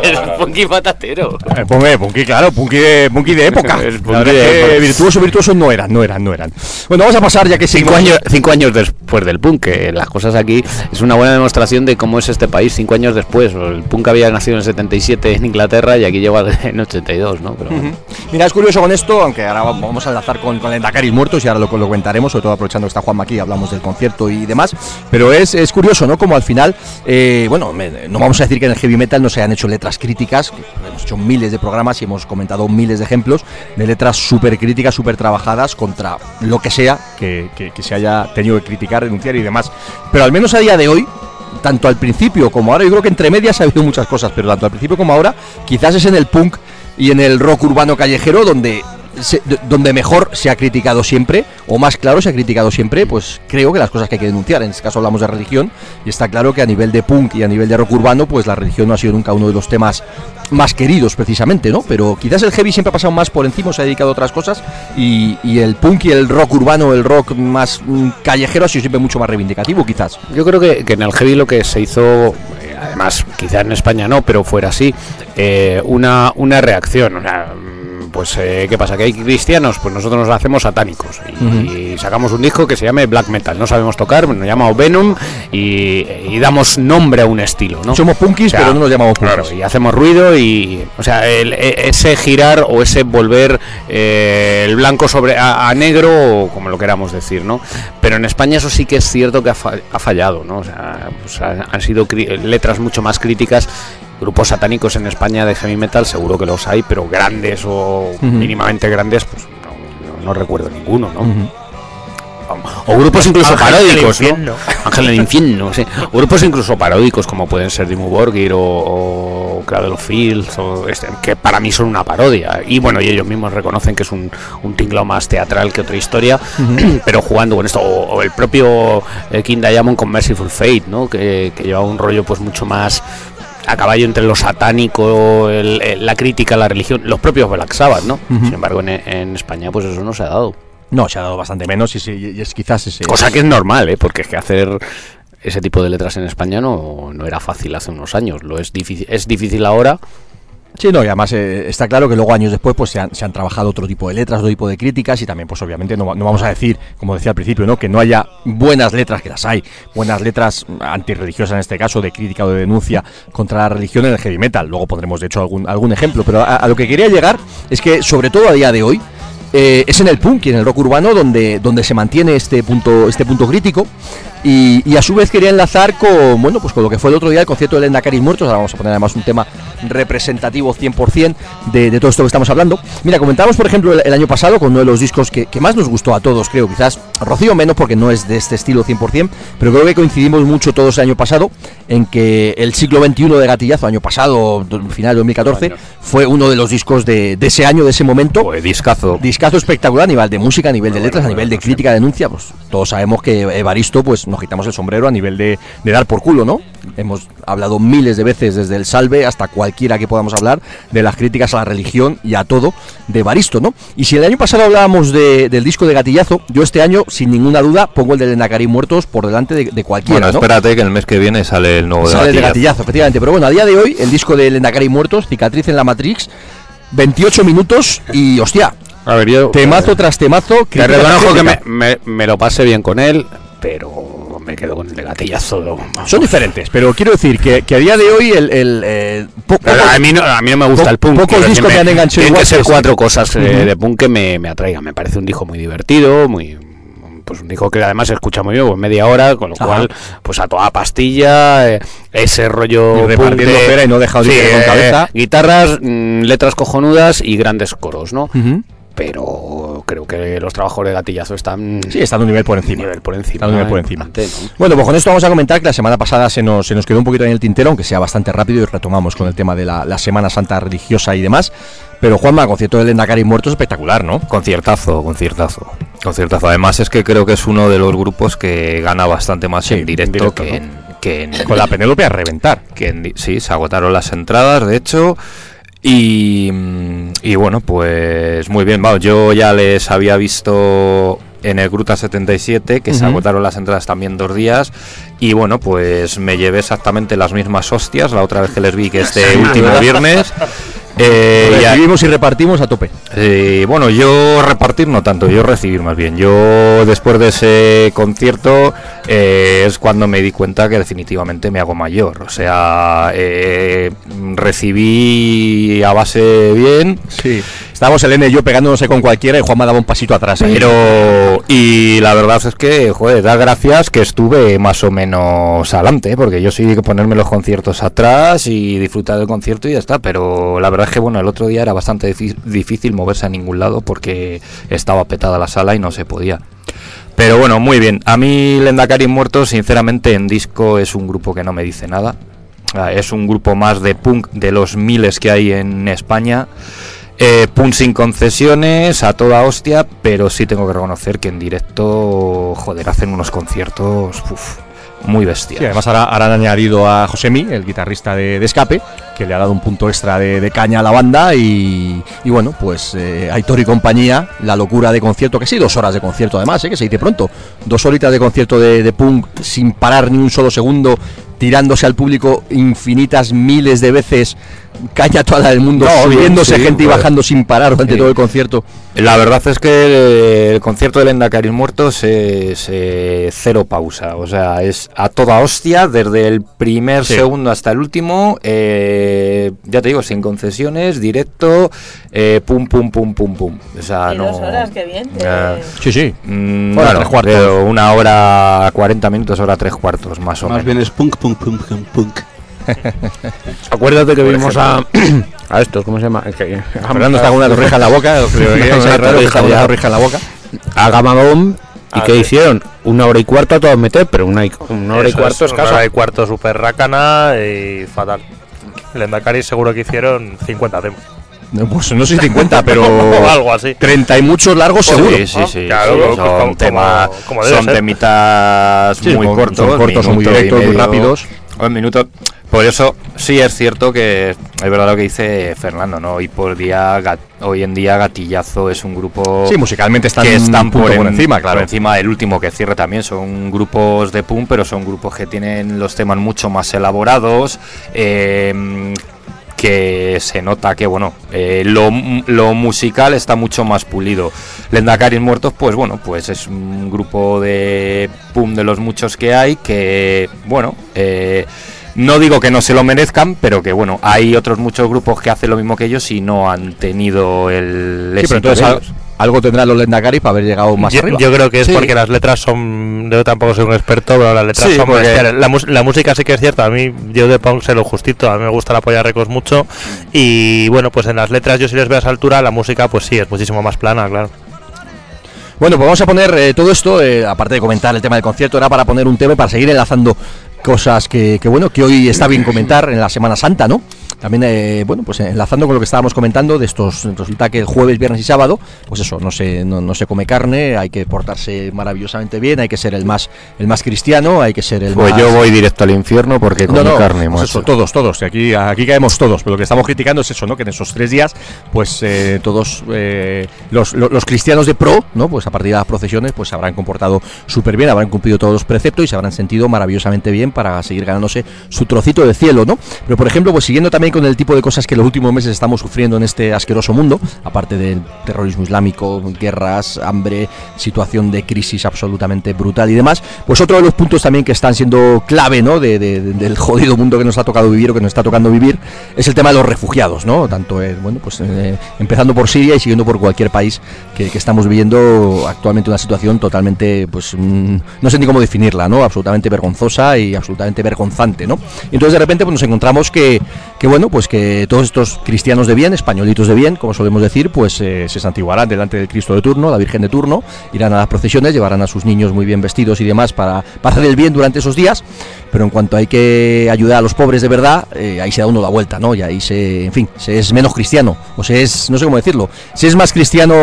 D: Es punky patatero.
C: Eh, Ponme, Punky, claro, Punky de, punky de época.
D: Punky de época.
C: virtuoso, virtuoso no eran, no eran, no eran. Bueno, vamos a pasar ya que
D: Cinco años, cinco años después del punk, que las cosas aquí es una buena demostración de cómo es este país cinco años después. El punk había nacido en el 77 en Inglaterra y aquí llegó en 82, ¿no? Pero, bueno.
C: Mira, es curioso con esto, aunque ahora va- vamos a enlazar con, con el Dakaris muertos y ahora lo, lo comentaremos, sobre todo aprovechando que está Juanma aquí, hablamos del concierto y demás. Pero es, es curioso, ¿no? Como al final, eh, bueno, me- no vamos a decir que en el heavy metal no se hayan hecho letras críticas, que hemos hecho miles de programas y hemos comentado miles de ejemplos de letras súper críticas, súper trabajadas contra lo que sea que, que- que se haya tenido que criticar, denunciar y demás. Pero al menos a día de hoy, tanto al principio como ahora, yo creo que entre medias ha habido muchas cosas, pero tanto al principio como ahora, quizás es en el punk y en el rock urbano callejero donde se- donde mejor se ha criticado siempre o más claro se ha criticado siempre pues creo que las cosas que hay que denunciar en este caso hablamos de religión y está claro que a nivel de punk y a nivel de rock urbano pues la religión no ha sido nunca uno de los temas más queridos precisamente no pero quizás el heavy siempre ha pasado más por encima se ha dedicado a otras cosas y, el punk y el rock urbano el rock más mm, callejero ha sido siempre mucho más reivindicativo quizás
D: Yo creo que, que en el heavy lo que se hizo, eh, además, quizás en España no, pero fuera así, eh, una, una reacción. O sea, pues, eh, ¿qué pasa? ¿Que hay cristianos? Pues nosotros nos hacemos satánicos. Y, y sacamos un disco que se llame Black Metal. No sabemos tocar, nos llamamos Venom y, y damos nombre a un estilo, ¿no?
C: somos punkis
D: O sea,
C: pero no nos llamamos punkis
D: Claro, y hacemos ruido y, o sea, el- e- ese girar o ese volver eh, el blanco sobre a, a negro, o como lo queramos decir, ¿no? Pero en España eso sí que es cierto que ha, fa- ha fallado, ¿no? O sea, pues han, sido letras mucho más críticas. Grupos satánicos en España de heavy metal seguro que los hay, pero grandes o mínimamente grandes, pues no, recuerdo ninguno, ¿no? O grupos incluso
F: Ángel
D: paródicos, ¿no? Ángel del infierno, sí. O grupos incluso paródicos como pueden ser Dimmu Borgir o, o Cradle of Fields, o este, que para mí son una parodia. Y bueno, y ellos mismos reconocen que es un, un tinglado más teatral que otra historia, pero jugando con esto. O, o el propio eh, King Diamond con Merciful Fate, ¿no? Que, que lleva un rollo pues mucho más a caballo entre lo satánico, el- el- la crítica a la religión, los propios Black Sabbath, ¿no? Sin embargo, en, en España pues eso no se ha dado.
C: no se ha dado bastante menos y, y es quizás ese
D: Cosa que es normal, ¿eh? porque es que hacer ese tipo de letras en España no, no era fácil hace unos años. Lo es difícil, es difícil ahora.
C: Sí, no, y además eh, está claro que luego años después pues se han, trabajado otro tipo de letras, otro tipo de críticas y también pues obviamente no, no vamos a decir, como decía al principio, ¿no? que no haya buenas letras, que las hay, buenas letras antirreligiosas en este caso, de crítica o de denuncia contra la religión en el heavy metal. Luego pondremos de hecho algún, algún ejemplo, pero a, a lo que quería llegar es que sobre todo a día de hoy eh, es en el punk y en el rock urbano donde, donde se mantiene este punto, este punto crítico. Y, y a su vez quería enlazar con bueno pues con lo que fue el otro día el concierto de Lendacaris Muertos. Ahora vamos a poner además un tema representativo 100% de, de todo esto que estamos hablando. Mira, comentábamos por ejemplo el, el año pasado con uno de los discos que, que más nos gustó a todos, creo. Quizás Rocío menos porque no es de este estilo 100%, pero creo que coincidimos mucho todos el año pasado en que el siglo XXI de Gatillazo, año pasado, do- final de 2014, fue uno de los discos de, de ese año, de ese momento.
I: Pues discazo.
C: Discazo espectacular a nivel de música, a nivel de letras, a nivel de crítica, denuncia. Pues todos sabemos que Evaristo, pues nos quitamos el sombrero a nivel de, de dar por culo, ¿no? Hemos hablado miles de veces desde el Salve hasta cualquiera que podamos hablar de las críticas a la religión y a todo de Evaristo, ¿no? Y si el año pasado hablábamos de- del disco de Gatillazo, yo este año, sin ninguna duda, pongo el de Lendacarí Muertos por delante de, de cualquiera,
I: Bueno,
C: ¿no?
I: espérate que el mes que viene sale el nuevo de
C: Sale de
I: Gatillazo.
C: gatillazo, efectivamente. Pero bueno, a día de hoy, el disco de Lendakari Muertos, Cicatriz en la Matrix, 28 minutos y hostia,
D: A ver, yo.
C: temazo tras temazo.
D: Te reconozco que me, me- me lo pase bien con él, pero me quedo con el de gatillazo.
C: Son diferentes, pero quiero decir que, que a día de hoy el, el, eh,
D: a, mí no, a mí no me gusta
C: po-
D: el punk.
C: pocos discos me han enganchado igual
D: que ser
C: este.
D: cuatro cosas eh, de punk que me, me atraigan. Me parece un disco muy divertido, muy pues dijo que además se escucha muy bien, pues media hora, con lo
C: Ajá.
D: cual, pues a toda pastilla, eh, ese rollo
C: Y repartiendo
D: de-
C: y no dejado de ir con
D: eh,
C: cabeza.
D: guitarras, mm, letras cojonudas y grandes coros, ¿no?
C: Ujú.
D: Pero creo que los trabajos de gatillazo están
C: Sí, está de un nivel por
D: un
C: encima.
D: nivel por encima.
C: Un nivel por
D: eh,
C: encima. Bueno, pues con esto vamos a comentar que la semana pasada se nos, se nos quedó un poquito en el tintero, aunque sea bastante rápido, y retomamos con el tema de la, la Semana Santa religiosa y demás. Pero Juanma, concierto del Endacari muerto espectacular, ¿no?
I: Conciertazo, conciertazo. Conciertazo. Además es que creo que es uno de los grupos que gana bastante más
C: Sí,
I: en directo,
D: directo,
I: que,
D: ¿no?
I: en, que en-
C: Con la Penélope a reventar.
I: que en di- sí, se agotaron las entradas, de hecho. Y, y bueno, pues muy bien, vamos, yo ya les había visto en el Gruta 77, que se
C: Ujú.
I: agotaron las entradas también dos días. Y bueno, pues me llevé exactamente las mismas hostias la otra vez que les vi, que este último viernes. Eh,
C: Recibimos y repartimos a tope.
I: eh, bueno, yo repartir no tanto, yo recibir más bien. Yo después de ese concierto eh, es cuando me di cuenta que definitivamente me hago mayor. O sea, eh, recibí a base bien,
C: Sí. Estábamos Elena y yo pegándonos con cualquiera y Juanma daba un pasito atrás. ahí.
I: pero y la verdad es que, joder, da gracias que estuve más o menos adelante, ¿eh? porque yo sí que ponerme los conciertos atrás y disfrutar del concierto y ya está. Pero la verdad es que, bueno, el otro día era bastante difícil moverse a ningún lado porque estaba petada la sala y no se podía. Pero bueno, muy bien. A mí Lendakari Muerto, sinceramente, en disco es un grupo que no me dice nada. Ah, Es un grupo más de punk de los miles que hay en España. Eh, punk sin concesiones, a toda hostia, pero sí tengo que reconocer que en directo, joder, hacen unos conciertos muy bestiales.
C: Sí, además ahora, han añadido a Josemi, el guitarrista de, Escape, que le ha dado un punto extra de, caña a la banda y, y bueno, pues eh, Aitor y compañía, la locura de concierto, que sí, dos horas de concierto además, eh, que se dice pronto, dos horitas de concierto de punk sin parar ni un solo segundo, tirándose al público infinitas miles de veces, caña toda la del mundo,
I: No,
C: subiéndose
I: sí,
C: gente y
I: pues.
C: bajando sin parar durante
I: Sí.
C: todo el concierto.
I: La verdad es que el concierto del Endacari Muertos es eh, cero pausa, o sea, es a toda hostia, desde el primer
C: Sí.
I: segundo hasta el último, eh, ya te digo, sin concesiones, directo, eh, pum, pum, pum, pum, pum. O sea,
E: Y
I: no...
E: dos horas, qué bien.
I: Eh,
C: Sí, sí.
I: Mm,
C: Hora
I: bueno,
C: tres cuartos.
I: una hora 40 minutos, hora tres cuartos, más o
G: Más
I: menos.
G: bien es punk, punk, punk, punk, punk.
D: Acuérdate que vimos a, a estos, ¿cómo se llama? Que-
C: Fernando está con una torrija en la boca,
D: Una
C: raro que está con una
D: torrija
C: en la boca.
D: a Gamma Bomb. ¿Y qué hicieron? Una hora y cuarto a todos meter, pero una, y- una hora y cuarto
F: es,
D: es
F: una hora y cuarto super rácana y fatal. El Endacari seguro que hicieron 50 temas.
C: No, Pues no sé si 50, pero
F: algo así.
C: 30 y muchos largos seguro.
I: Sí, sí, sí.
F: Claro,
I: sí,
F: como-
I: son
F: como-
I: temas,
F: como debe
I: son
F: ser.
I: temitas
C: Sí,
I: muy cortos,
C: son cortos, son muy directos, muy rápidos.
I: Un minuto. Por eso sí es cierto que es verdad lo que dice Fernando, ¿no? Hoy por día, gat- hoy en día Gatillazo es un grupo
C: Sí, musicalmente están,
I: que están por,
C: por,
I: en-
C: encima, claro.
I: por encima del último que cierre también. Son grupos de punk, pero son grupos que tienen los temas mucho más elaborados. eh, que se nota que bueno eh, lo, lo musical está mucho más pulido Lendacaris Muertos pues bueno pues es un grupo de pum de los muchos que hay que bueno eh, no digo que no se lo merezcan pero que bueno hay otros muchos grupos que hacen lo mismo que ellos y no han tenido el
C: Sí, pero
I: éxito
C: entonces. Algo tendrán los Lendakari para haber llegado más
F: Yo,
C: arriba.
F: yo creo que es
I: Sí.
F: porque las letras son. Yo tampoco soy un experto, pero las letras
I: Sí,
F: son
I: porque-
F: bestiales. La, la música sí que es cierta. A mí, yo de punk sé lo justito. A mí me gusta la polla recos mucho. Y bueno, pues en las letras, yo si les veo a esa altura, la música, pues sí, es muchísimo más plana, claro.
C: Bueno, pues vamos a poner eh, todo esto, eh, aparte de comentar el tema del concierto, era para poner un tema y para seguir enlazando cosas que, que, bueno, que hoy está bien comentar en la Semana Santa, ¿no? También, eh, bueno, pues enlazando con lo que estábamos comentando de estos, resulta que el jueves, viernes y sábado, pues eso, no se, no, no se come carne, hay que portarse maravillosamente bien, hay que ser el más, el más cristiano, hay que ser el
I: pues
C: más...
I: yo voy directo al infierno porque
C: No,
I: como
C: no,
I: carne
C: pues eso, todos, todos. y Aquí, aquí caemos todos. Pero lo que estamos criticando es eso, ¿no? Que en esos tres días, pues eh, todos eh, los, lo- los cristianos de pro, ¿no? Pues a partir de las procesiones, pues se habrán comportado súper bien, habrán cumplido todos los preceptos y se habrán sentido maravillosamente bien para seguir ganándose su trocito de cielo, ¿no? Pero por ejemplo, pues siguiendo también con el tipo de cosas que los últimos meses estamos sufriendo en este asqueroso mundo, aparte del terrorismo islámico, guerras, hambre, situación de crisis absolutamente brutal y demás, pues otro de los puntos también que están siendo clave, ¿no? De, de- del jodido mundo que nos ha tocado vivir o que nos está tocando vivir es el tema de los refugiados, ¿no? Tanto, eh, bueno, pues eh, empezando por Siria y siguiendo por cualquier país que, que estamos viviendo actualmente una situación totalmente, pues mm, no sé ni cómo definirla, ¿no? Absolutamente vergonzosa y absolutamente vergonzante, ¿no? Entonces de repente pues nos encontramos que, que bueno, pues que todos estos cristianos de bien, españolitos de bien, como solemos decir, pues eh, se santiguarán delante del Cristo de turno, la Virgen de turno, irán a las procesiones, llevarán a sus niños muy bien vestidos y demás para, para hacer el bien durante esos días, pero en cuanto hay que ayudar a los pobres de verdad, eh, ahí se da uno la vuelta, ¿no? Y ahí se, en fin, se es menos cristiano, o se es, no sé cómo decirlo, se es más cristiano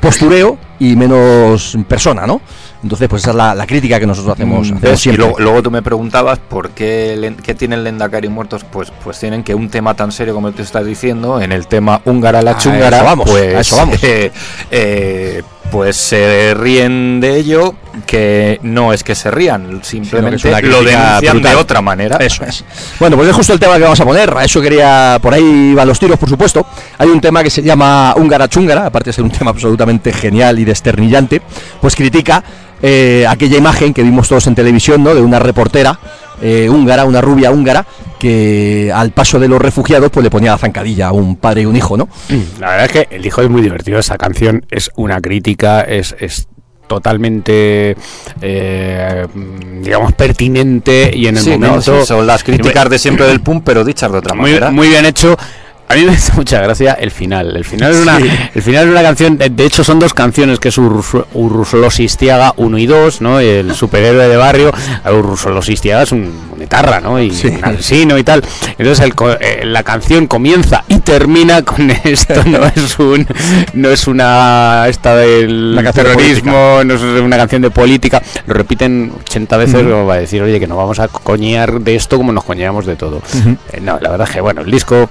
C: postureo y menos persona, ¿no? Entonces, pues esa es la, la crítica que nosotros hacemos.
I: Mm, Y luego, luego tú me preguntabas por qué, qué tienen Lendakari muertos. Pues, pues tienen que un tema tan serio como tú estás diciendo, en el tema húngara la chungara,
C: vamos,
I: pues,
C: a eso vamos.
I: eh, eh, pues se ríen de ello, que no es que se rían, simplemente lo denuncian
C: brutal.
I: de otra manera.
C: Eso es. Bueno, pues es justo el tema que vamos a poner. A eso quería. Por ahí van los tiros, por supuesto. Hay un tema que se llama Húngara Chúngara, aparte de ser un tema absolutamente genial y desternillante, pues critica eh, aquella imagen que vimos todos en televisión, ¿no? De una reportera eh, húngara, una rubia húngara, que al paso de los refugiados, pues le ponía la zancadilla a un padre y un hijo, ¿no?
D: La verdad es que el hijo es muy divertido. Esa canción es una crítica, es, es totalmente, eh, digamos, pertinente y en el
I: Sí, no,
D: momento.
I: sí, son las críticas de siempre del pum, pero dichas de otra
D: muy,
I: manera.
D: muy bien hecho. A mí me hace mucha gracia el final. El final es una,
C: Sí.
D: el final es una canción. De hecho, son dos canciones que es Urrusolosistiaga 1 y 2, ¿no? El superhéroe de barrio. Urrusolosistiaga es un, un etarra, ¿no? Y
C: Sí.
D: un asesino y tal. Entonces el eh, la canción comienza y termina con esto. No es un, no es una esta del
C: de
D: terrorismo, no es una canción de política. Lo repiten 80 veces como va a decir, oye, que no vamos a coñear de esto como nos coñeamos de todo. Eh, no, la verdad es que bueno, el disco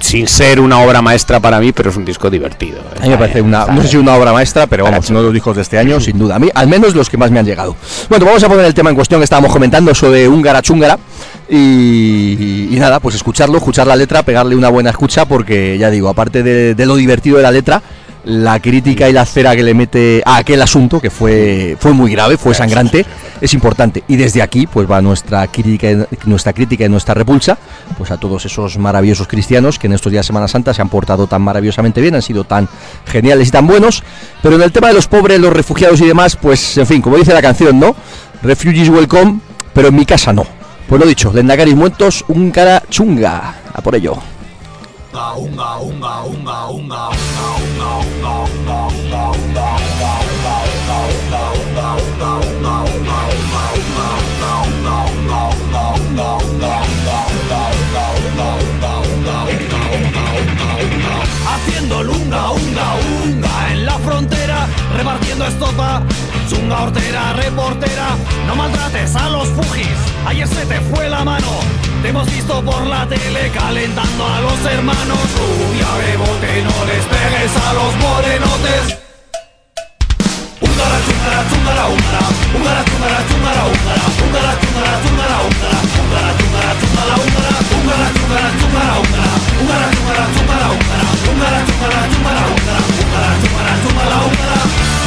D: sin ser una obra maestra para mí, pero es un disco divertido.
C: A mí me parece una, no sé si una obra maestra, pero vamos, uno de los discos de este año, sin duda. A mí, al menos los que más me han llegado. Bueno, vamos a poner el tema en cuestión que estábamos comentando, eso de húngara chúngara. Y, y nada, pues escucharlo, escuchar la letra, pegarle una buena escucha, porque ya digo, aparte de, de lo divertido de la letra, la crítica y la cera que le mete a aquel asunto, que fue, fue muy grave, fue sangrante, es importante. Y desde aquí, pues va nuestra crítica, y- nuestra crítica y nuestra repulsa, pues a todos esos maravillosos cristianos que en estos días de Semana Santa se han portado tan maravillosamente bien, han sido tan geniales y tan buenos. Pero en el tema de los pobres, los refugiados y demás, pues en fin, como dice la canción, ¿no? Refugees welcome, pero en mi casa no. Pues lo dicho, Lendakaris muertos, un cara chunga. A por ello.
K: Repartiendo estopa, chunga hortera, reportera, no maltrates a los fugis, ayer se te fue la mano, te hemos visto por la tele calentando a los hermanos, rubia bebote, no les pegues a los morenotes. Húngara, chungara, chungara, húngara, húngara, chungara, chungara, húngara, húngara, chungara, chungara, húngara, húngara, chungara, chungara, húngara, húngara, chungara, chungara, húngara, húngara, chungara, chungara, húngara, húngara, chungara, chungara, húngara, húngara, chungara, chungara, húngara.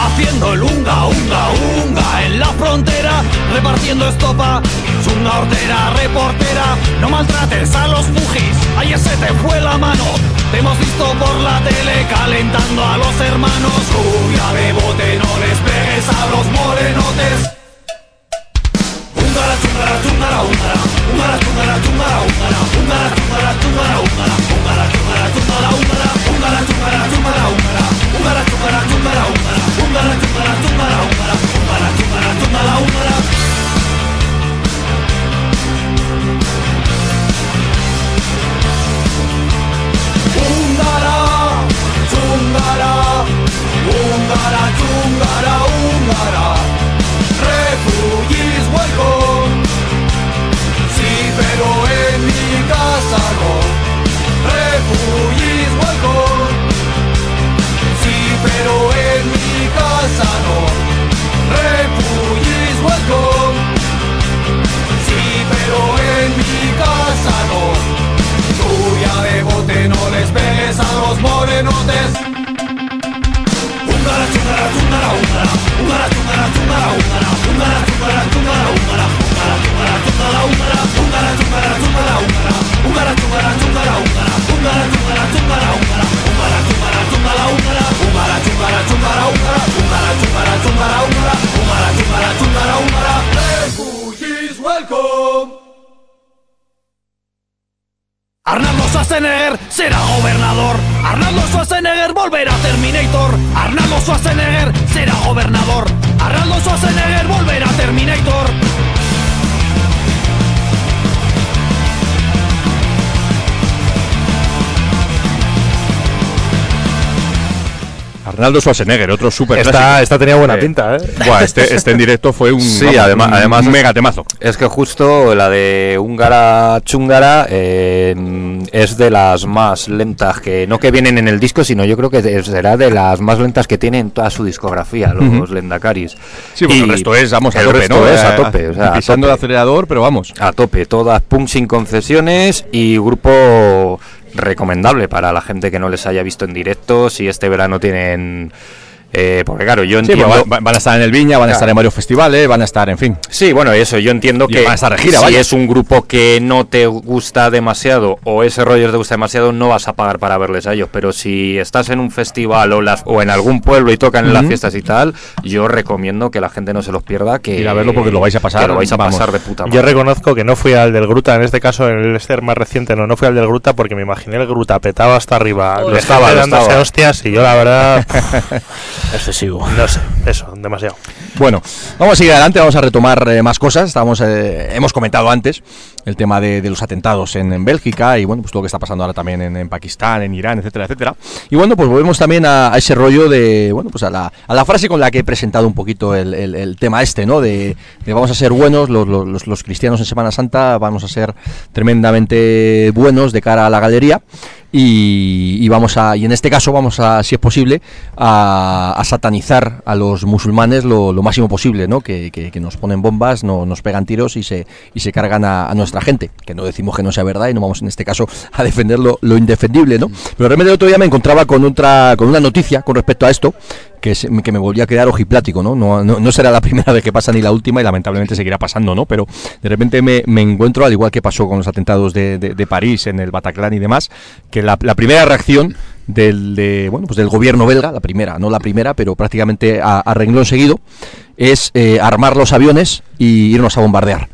K: Haciendo el unga, unga, unga en la frontera, repartiendo estopa, chunga hortera, reportera, no maltrates a los fugis, ayer se te fue la mano, te hemos visto por la tele calentando a los hermanos, rubia bebote, no les pegues a los morenotes. Húngara, chungara, chungara, húngara, húngara, chungara, chungara, húngara, húngara, chungara, chungara, húngara, húngara, chungara, chungara, húngara, húngara, chungara, chungara, húngara, húngara, chungara, chungara, húngara, húngara, chungara, chungara, húngara, húngara, chungara, chungara. Húngara, húngara, húngara, húngara, húngara, refugies welcome. Sí, pero en mi casa no, refugies welcome. Sí, pero en mi casa no, refugies welcome. Sí, pero en mi casa no, lluvia de bote no les ves a los morenotes. Welcome. Arnaldo Schwarzenegger será gobernador. Arnaldo Schwarzenegger volverá Terminator. Arnaldo Schwarzenegger será gobernador. Arnaldo Schwarzenegger volverá Terminator.
C: Arnaldo Schwarzenegger, otro súper
F: Esta, esta tenía buena
I: Eh,
F: pinta, ¿eh?
C: Buah, este, este en directo fue un,
I: Sí,
C: vamos,
I: además,
C: un
I: además
C: mega temazo.
I: Es que justo la de húngara chúngara eh, es de las más lentas que no que vienen en el disco, sino yo creo que será de las más lentas que tiene en toda su discografía los
C: Ujú.
I: Lendakaris.
C: Sí, porque
I: Y
C: el resto es, vamos, a tope,
I: resto
C: ¿no?
I: es a
C: Eh,
I: tope, o sea, a
C: pisando el acelerador, pero vamos.
I: A tope, todas punk sin concesiones y grupo recomendable para la gente que no les haya visto en directo. Si este verano tienen. Eh, porque claro, yo
C: Sí,
I: entiendo.
C: pues va- van a estar en el Viña, van a estar en varios festivales, van a estar, en fin.
I: Sí, bueno, eso, yo entiendo que
C: van a estar de gira,
I: si
C: vaya.
I: es un grupo que no te gusta demasiado o ese rollo te gusta demasiado, no vas a pagar para verles a ellos. Pero si estás en un festival o, las, o en algún pueblo y tocan en las fiestas y tal, yo recomiendo que la gente no se los pierda, que
C: Ir a verlo porque lo vais a pasar,
I: que lo vais a
C: vamos.
I: pasar de puta madre.
F: Yo reconozco que no fui al del Gruta, en este caso, en el ser más reciente, no, no fui al del Gruta porque me imaginé el Gruta petado hasta arriba.
I: Lo
F: de
I: estaba, lo
F: dándose
I: estaba.
F: hostias y yo la verdad,
D: Excesivo.
F: no sé, eso, demasiado.
C: Bueno, vamos a seguir adelante, vamos a retomar eh, más cosas. Estábamos, eh, hemos comentado antes el tema de, de los atentados en, en Bélgica y bueno, pues todo lo que está pasando ahora también en, en Pakistán, en Irán, etcétera, etcétera. Y bueno, pues volvemos también a, a ese rollo de, bueno, pues a la, a la frase con la que he presentado un poquito el, el- el tema este, ¿no? De, de vamos a ser buenos, los- los- los cristianos en Semana Santa vamos a ser tremendamente buenos de cara a la galería. Y, y vamos a y en este caso vamos a si es posible a, satanizar a los musulmanes lo, lo máximo posible no que, que- que nos ponen bombas no, nos pegan tiros y se y se cargan a, a nuestra gente que no decimos que no sea verdad y no vamos en este caso a defender lo, lo indefendible no pero realmente el otro día me encontraba con otra con una noticia con respecto a esto que, se- que me volvía a quedar ojiplático, ¿no? No, no, no será la primera vez que pasa ni la última y lamentablemente seguirá pasando, ¿no? Pero de repente me, me encuentro, al igual que pasó con los atentados de, de- París, en el Bataclan y demás, que la, la primera reacción del, de, bueno, pues del gobierno belga, la primera, no la primera, pero prácticamente a, a renglón seguido, es eh, armar los aviones y irnos a bombardear.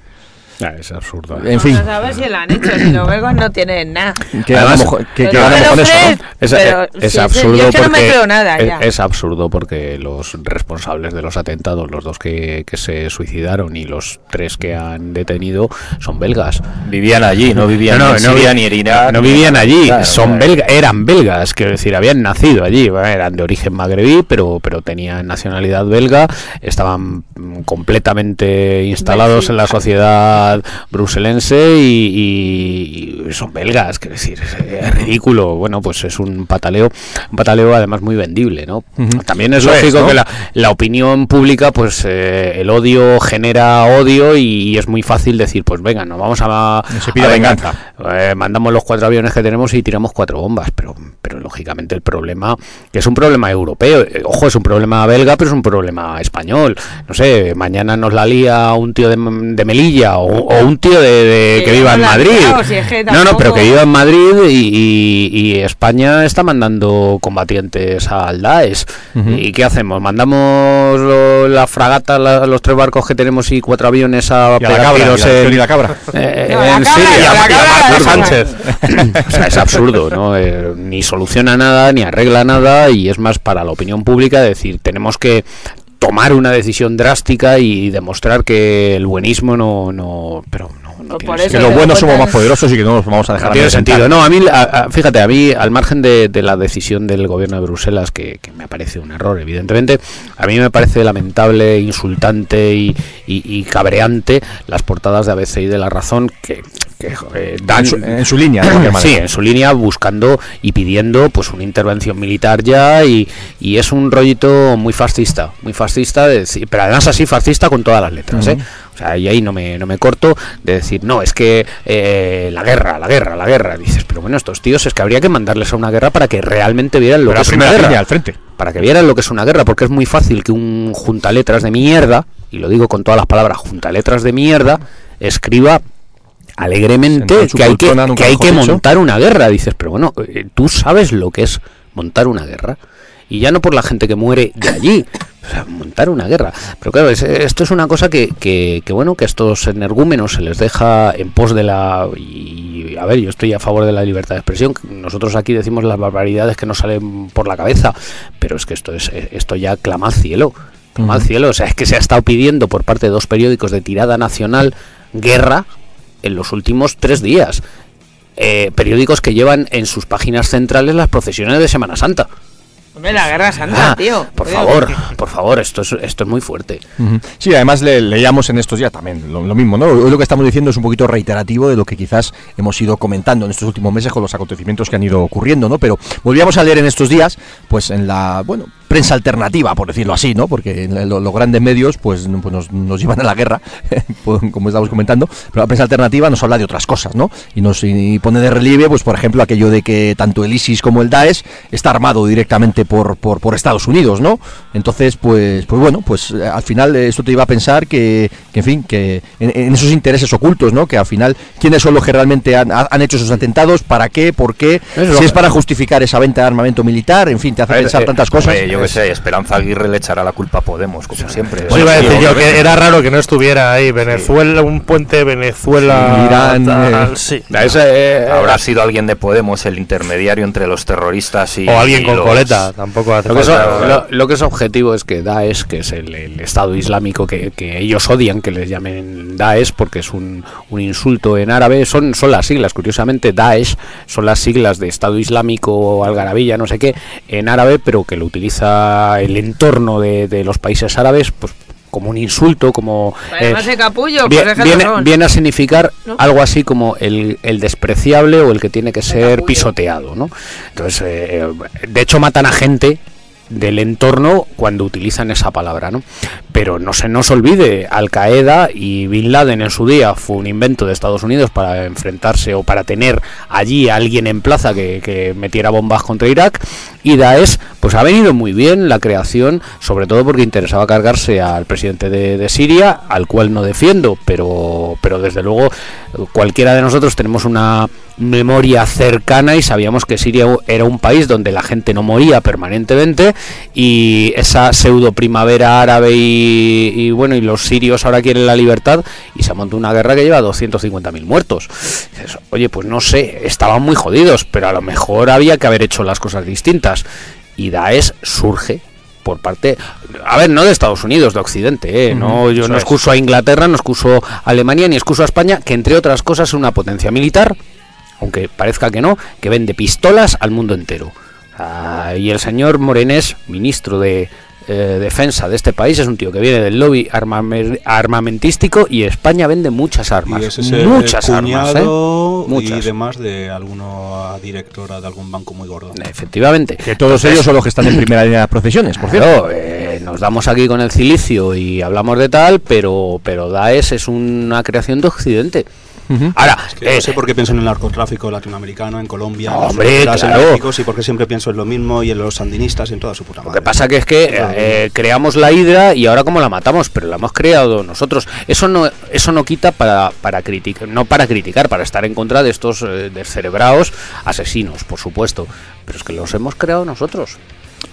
D: Ah, es absurdo.
C: En fin,
E: A ver si lo han hecho, si los belgas no tienen nada.
C: que
D: Además,
C: que- que eso,
E: Fred,
C: ¿no?
D: Es,
E: Pero,
D: absurdo
E: yo no me
D: porque
E: creo nada
D: es,
E: ya.
D: es absurdo porque los responsables de los atentados, los dos que, que se suicidaron y los tres que han detenido son belgas.
I: Vivían allí, no vivían ni en Siria ni en Irak.
D: no vivían allí,
I: Claro,
D: son
I: claro.
D: belgas, eran belgas, quiero decir, habían nacido allí, bueno, eran de origen magrebí, pero pero tenían nacionalidad belga, estaban mm, completamente instalados en la sociedad bruselense y, y- y son belgas, quiero decir, es, es ridículo. Bueno, pues es un pataleo, un pataleo además muy vendible, ¿no? También es lógico
C: ¿no?
D: que la, la opinión pública, pues eh, el odio genera odio y, es muy fácil decir, pues venga, nos vamos a...
C: Se pide
D: a vengar.
C: venganza.
D: Eh, mandamos los cuatro aviones que tenemos y tiramos cuatro bombas, pero, pero lógicamente el problema, que es un problema europeo, eh, ojo, es un problema belga, pero es un problema español. No sé, mañana nos la lía un tío de, de Melilla o, o un tío de, de-
E: Sí,
D: que viva
E: no
D: en Madrid.
E: liado, si es que
D: no, no, pero que viva en Madrid y, y- y España está mandando combatientes al Daesh. ¿Y qué hacemos? ¿Mandamos lo- la fragata, la- los tres barcos que tenemos y cuatro aviones a pegar tiros en-
C: la cabra.
D: eh, en Siria? Sánchez. o sea, es absurdo, ¿no? Eh, ni soluciona nada, ni arregla nada, y es más para la opinión pública decir, tenemos que tomar una decisión drástica y demostrar que el buenismo no, no, pero no,
E: Pues por eso
C: Que los buenos
E: lo
C: somos más poderosos y que no nos vamos a dejar
D: No tiene sentido. No, a mí, a- a- fíjate, a mí, al margen de, de la decisión del gobierno de Bruselas, que, que me parece un error, evidentemente, a mí me parece lamentable, insultante y, y- y cabreante las portadas de ABC y de La Razón que, que, eh, dan...
C: En su, en su línea, de
D: Sí, en su línea buscando y pidiendo pues una intervención militar ya y, y es un rollito muy fascista, muy fascista, de decir- pero además así fascista con todas las letras, ¿eh? O sea, y ahí no me, no me corto de decir, no, es que eh, la guerra, la guerra, la guerra. Dices, pero bueno, estos tíos es que habría que mandarles a una guerra para que realmente vieran lo
C: Pero
D: que es una guerra.
C: al frente.
D: Para que vieran lo que es una guerra, porque es muy fácil que un juntaletras de mierda, y lo digo con todas las palabras, juntaletras de mierda, escriba alegremente que hay que, que, hay que montar una guerra. Dices, pero bueno, eh, tú sabes lo que es montar una guerra. Y ya no por la gente que muere de allí, o sea, montar una guerra. Pero claro, es- esto es una cosa que, que, que, bueno, que a estos energúmenos se les deja en pos de la... Y, a ver, yo estoy a favor de la libertad de expresión. Nosotros aquí decimos las barbaridades que nos salen por la cabeza, pero es que esto, es, esto ya clama al cielo. Clama al cielo. O sea, es que se ha estado pidiendo por parte de dos periódicos de tirada nacional guerra en los últimos tres días. Eh, periódicos que llevan en sus páginas centrales las procesiones de Semana Santa.
E: Hombre, la guerra santa,
D: Ah,
E: tío.
D: Por
E: Oye,
D: favor, por favor, esto es, esto es muy fuerte.
C: Sí, además le, leíamos en estos días también lo, lo mismo, ¿no? Hoy lo que estamos diciendo es un poquito reiterativo de lo que quizás hemos ido comentando en estos últimos meses con los acontecimientos que han ido ocurriendo, ¿no? Pero volvíamos a leer en estos días, pues en la, bueno, prensa alternativa, por decirlo así, ¿no? Porque lo- los grandes medios, pues, pues nos, nos llevan a la guerra, pues, como estamos comentando, pero la prensa alternativa nos habla de otras cosas, ¿no? Y nos y pone de relieve, pues, por ejemplo, aquello de que tanto el ISIS como el Daesh está armado directamente por, por, por Estados Unidos, ¿no? Entonces, pues, pues bueno, pues eh, al final esto te iba a pensar que, que, en fin, que en, en esos intereses ocultos, ¿no? Que al final, ¿quiénes son los que realmente han, han hecho esos atentados? ¿Para qué? ¿Por qué?
I: Eso.
C: Si es para justificar esa venta de armamento militar, en fin, te hace
I: ver,
C: pensar
I: eh,
C: tantas cosas.
I: hombre, yo que sé, Esperanza Aguirre le echará la culpa a Podemos, como siempre.
F: Pues iba a decir yo que era raro que no estuviera ahí Venezuela, un puente Venezuela,
C: Irán,
F: tal,
C: eh,
F: sí.
D: eh,
I: Habrá sido alguien de Podemos el intermediario entre los terroristas y.
F: o alguien
I: y
F: con
I: los-
F: coleta, tampoco hace
D: Lo que, es,
F: falta.
D: lo- lo que es objetivo es que Daesh, que es el, el Estado Islámico que, que ellos odian que les llamen Daesh porque es un, un insulto en árabe, son, son las siglas, curiosamente Daesh son las siglas de Estado Islámico, Algarabilla, no sé qué, en árabe, pero que lo utiliza el entorno de, de los países árabes pues como un insulto, como...
E: Para
D: eh,
E: capullo, pues
D: viene, a significar
E: ¿No?
D: algo así como el, el despreciable o el que tiene que ser pisoteado, ¿no? Entonces, eh, de hecho matan a gente del entorno cuando utilizan esa palabra, ¿no? Pero no se nos olvide, Al Qaeda y Bin Laden en su día fue un invento de Estados Unidos para enfrentarse o para tener allí a alguien en plaza que, que metiera bombas contra Irak y Daesh pues ha venido muy bien la creación, sobre todo porque interesaba cargarse al presidente de, Siria, al cual no defiendo, pero, pero desde luego cualquiera de nosotros tenemos una memoria cercana y sabíamos que Siria era un país donde la gente no moría permanentemente y esa pseudo primavera árabe y, bueno y los sirios ahora quieren la libertad y se montó una guerra que lleva 250.000 muertos. Oye, pues no sé, estaban muy jodidos, pero a lo mejor había que haber hecho las cosas distintas. Y Daesh surge por parte, a ver, no de Estados Unidos, de Occidente, ¿eh? no, yo no excuso a Inglaterra, no excuso a Alemania, ni excuso a España, que entre otras cosas es una potencia militar, aunque parezca que no, que vende pistolas al mundo entero. Ah, y el señor Morenés, ministro de eh, defensa de este país, es un tío que viene del lobby armame- armamentístico y España vende muchas armas.
G: Y ese es el
D: muchas armas, ¿eh? Muchas.
G: y demás de alguna directora de algún banco muy gordo.
D: Efectivamente.
C: Que todos ellos son los que están en primera línea de las procesiones, por cierto.
D: Claro, eh, nos damos aquí con el cilicio y hablamos de tal, pero, pero Daesh es una creación de Occidente. Ahora,
G: Es que
D: eh,
G: no sé por qué pienso en el narcotráfico latinoamericano, en Colombia, en
D: Hombre,
G: fronteras, en
D: claro.
G: México, sí, porque siempre pienso en lo mismo y en los sandinistas y en toda su puta
D: Lo
G: madre.
D: que pasa que es que eh, creamos la hidra y ahora como la matamos, pero la hemos creado nosotros. Eso no eso no quita para para criticar, no para criticar, para estar en contra de estos eh, descerebrados asesinos, por supuesto, pero es que los hemos creado nosotros.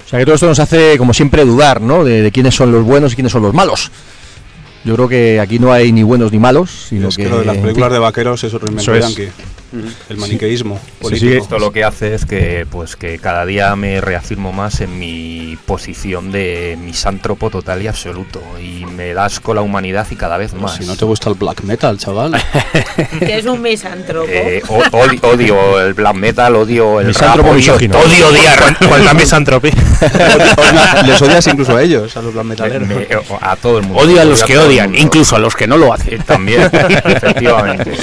C: O sea que todo esto nos hace, como siempre, dudar, ¿no? De, de quiénes son los buenos y quiénes son los malos. Yo creo que aquí no hay ni buenos ni malos, sino
G: es que, lo de las películas de vaqueros es otro invento
C: Eso es.
G: yankee. El maniqueísmo
C: Sí,
G: político.
C: sí,
I: Esto lo que hace es que, pues, que cada día me reafirmo más en mi posición de misántropo total y absoluto. Y me das con la humanidad y cada vez más.
G: Si no te gusta el black metal, chaval.
E: Que es un misántropo.
I: Eh, o- odi- odio el black metal, odio el
C: Misántropo
I: rap, odio,
C: misógino.
I: odio odiar.
F: Con la misantropía.
G: Les odias incluso a ellos, a los black metaleros.
I: Me- a todo el mundo.
D: Odio a los que
I: todo el
D: odian, incluso a los que no lo hacen.
I: También, efectivamente.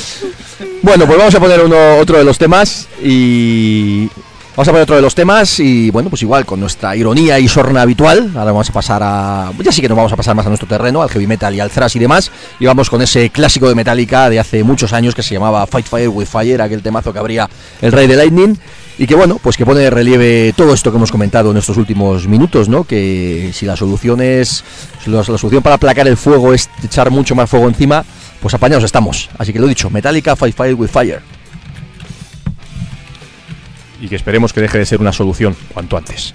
C: Bueno, pues vamos a poner uno, otro de los temas y Vamos a poner otro de los temas y bueno, pues igual con nuestra ironía y sorna habitual, ahora vamos a pasar a... Ya sí que nos vamos a pasar más a nuestro terreno, al heavy metal y al thrash y demás, y vamos con ese clásico de Metallica de hace muchos años que se llamaba Fight Fire with Fire, aquel temazo que abría el Rey de Lightning, y que bueno, pues que pone de relieve todo esto que hemos comentado en estos últimos minutos, ¿no? Que si la solución es... la solución para aplacar el fuego es echar mucho más fuego encima, pues apañados estamos. Así que lo dicho, Metallica Fight Fire with Fire. Y que esperemos que deje de ser una solución cuanto antes.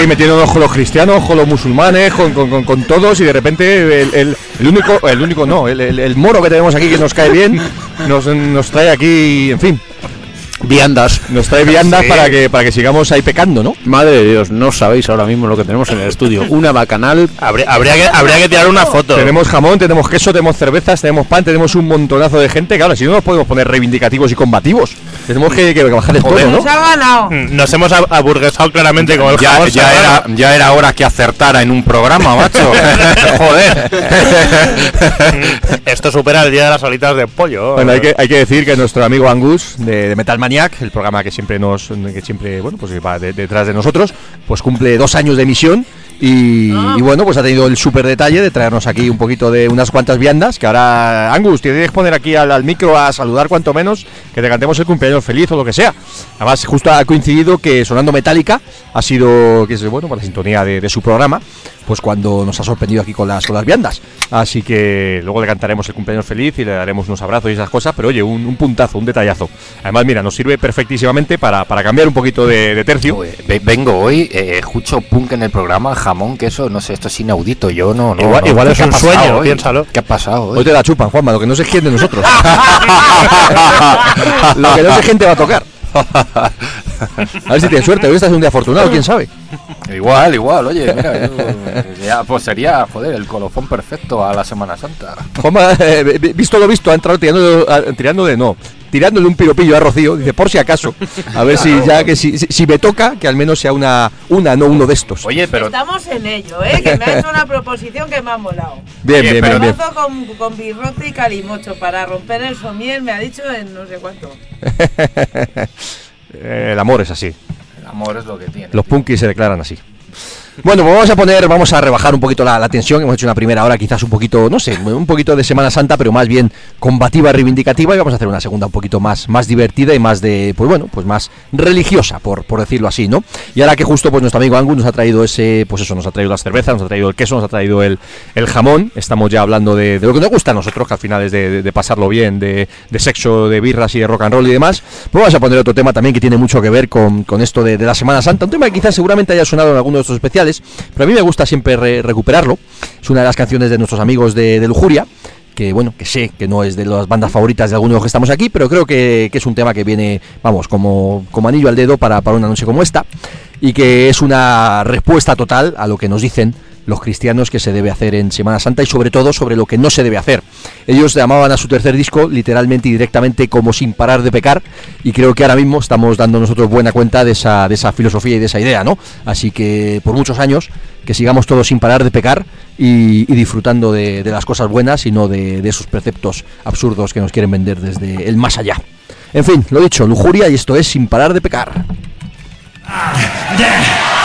C: Aquí metiéndonos con los cristianos, con los musulmanes, con, con- con- con todos y de repente el, el- el único, el único no, el, el- el moro que tenemos aquí que nos cae bien, nos, nos trae aquí, en fin,
D: Viandas.
C: nos trae viandas
D: Sí.
C: para que para que sigamos ahí pecando, ¿no?
D: Madre de Dios, no sabéis ahora mismo lo que tenemos en el estudio. Una bacanal.
F: Habría, habría que, habría que tirar una foto.
C: Tenemos jamón, tenemos queso, tenemos cervezas, tenemos pan, tenemos un montonazo de gente que ahora si no nos podemos poner reivindicativos y combativos. Tenemos que, que bajar el tono, ¿no?
E: Nos ha ganado.
F: Mm, Nos hemos ab- aburguesado claramente con el
I: Ya,
F: jamón
I: ya, era, ya era hora que acertara en un programa, macho. Joder.
F: Esto supera el día de las alitas de pollo.
C: Bueno, hay que, hay que decir que nuestro amigo Angus de, de Metal Maniac, el programa que siempre nos, que siempre, bueno, pues va de- detrás de nosotros, pues cumple dos años de emisión y, y bueno, pues ha tenido el súper detalle de traernos aquí un poquito de unas cuantas viandas, que ahora, Angus, te tienes que poner aquí al, al micro a saludar cuanto menos, que te cantemos el cumpleaños feliz o lo que sea. Además, justo ha coincidido que sonando Metallica ha sido, que es bueno, por la sintonía de, de su programa, pues cuando nos ha sorprendido aquí con las, con las viandas. Así que luego le cantaremos el cumpleaños feliz y le daremos unos abrazos y esas cosas, pero oye, un, un puntazo, un detallazo. Además, mira, nos sirve perfectísimamente para, para cambiar un poquito de, de tercio.
I: Vengo hoy, eh, escucho punk en el programa, jamón, queso, no sé, esto es inaudito. Yo no, no.
F: Igual-
I: no.
F: igual
I: ¿Qué
F: es un
I: pasado
F: sueño,
I: hoy?
F: piénsalo.
I: ¿Qué ha pasado hoy?
C: Hoy te la chupan, Juanma, lo que no sé es quién de nosotros. lo que no sé quién te va a tocar. A ver si tienes suerte, hoy estás un día afortunado, quién sabe.
I: Igual, igual, oye, mira, yo- ya, pues sería, joder, el colofón perfecto a la Semana Santa.
C: Juanma, eh, vi- visto lo visto, ha entrado tirando, a- tirándole, no, tirándole un piropillo a Rocío, dice, por si acaso, a ver si ya que si, si, me toca, que al menos sea una, una, no uno de estos.
I: Oye, pero
E: Estamos en ello, ¿eh? Que me ha hecho una proposición que me ha molado.
C: Bien,
I: Oye,
C: bien,
I: pero
C: bien, bien.
E: Con, con birrote y calimocho para romper el somier, me ha dicho en no sé cuánto.
C: El amor es así.
I: el amor es lo que tiene.
C: Los punkis se declaran así. Bueno, pues vamos a poner, vamos a rebajar un poquito la, la tensión. Hemos hecho una primera hora, quizás un poquito, no sé, un poquito de Semana Santa, pero más bien combativa, reivindicativa. Y vamos a hacer una segunda un poquito más, más divertida y más de, pues bueno, pues más religiosa, por, decirlo así, ¿no? Y ahora que justo pues nuestro amigo Angus nos ha traído ese, pues eso, nos ha traído las cervezas, nos ha traído el queso, nos ha traído el, el jamón. Estamos ya hablando de, lo que nos gusta a nosotros, que al final es de, pasarlo bien, de, sexo, de birras y de rock and roll y demás. Pues vamos a poner otro tema también que tiene mucho que ver con, esto de, de la Semana Santa. Un tema que quizás seguramente haya sonado en alguno de estos especiales, pero a mí me gusta siempre re- recuperarlo. Es una de las canciones de nuestros amigos de, Lujuria. Que bueno, que sé que no es de las bandas favoritas de algunos que estamos aquí, pero creo que, que es un tema que viene, vamos, como, como anillo al dedo para, para una noche como esta. Y que es una respuesta total a lo que nos dicen los cristianos que se debe hacer en Semana Santa y sobre todo sobre lo que no se debe hacer. Ellos llamaban a su tercer disco literalmente y directamente como sin parar de pecar y creo que ahora mismo estamos dando nosotros buena cuenta de esa, de esa filosofía y de esa idea, ¿no? Así que por muchos años que sigamos todos sin parar de pecar y, disfrutando de, las cosas buenas y no de, esos preceptos absurdos que nos quieren vender desde el más allá. En fin, lo dicho, lujuria y esto es sin parar de pecar.
K: Esas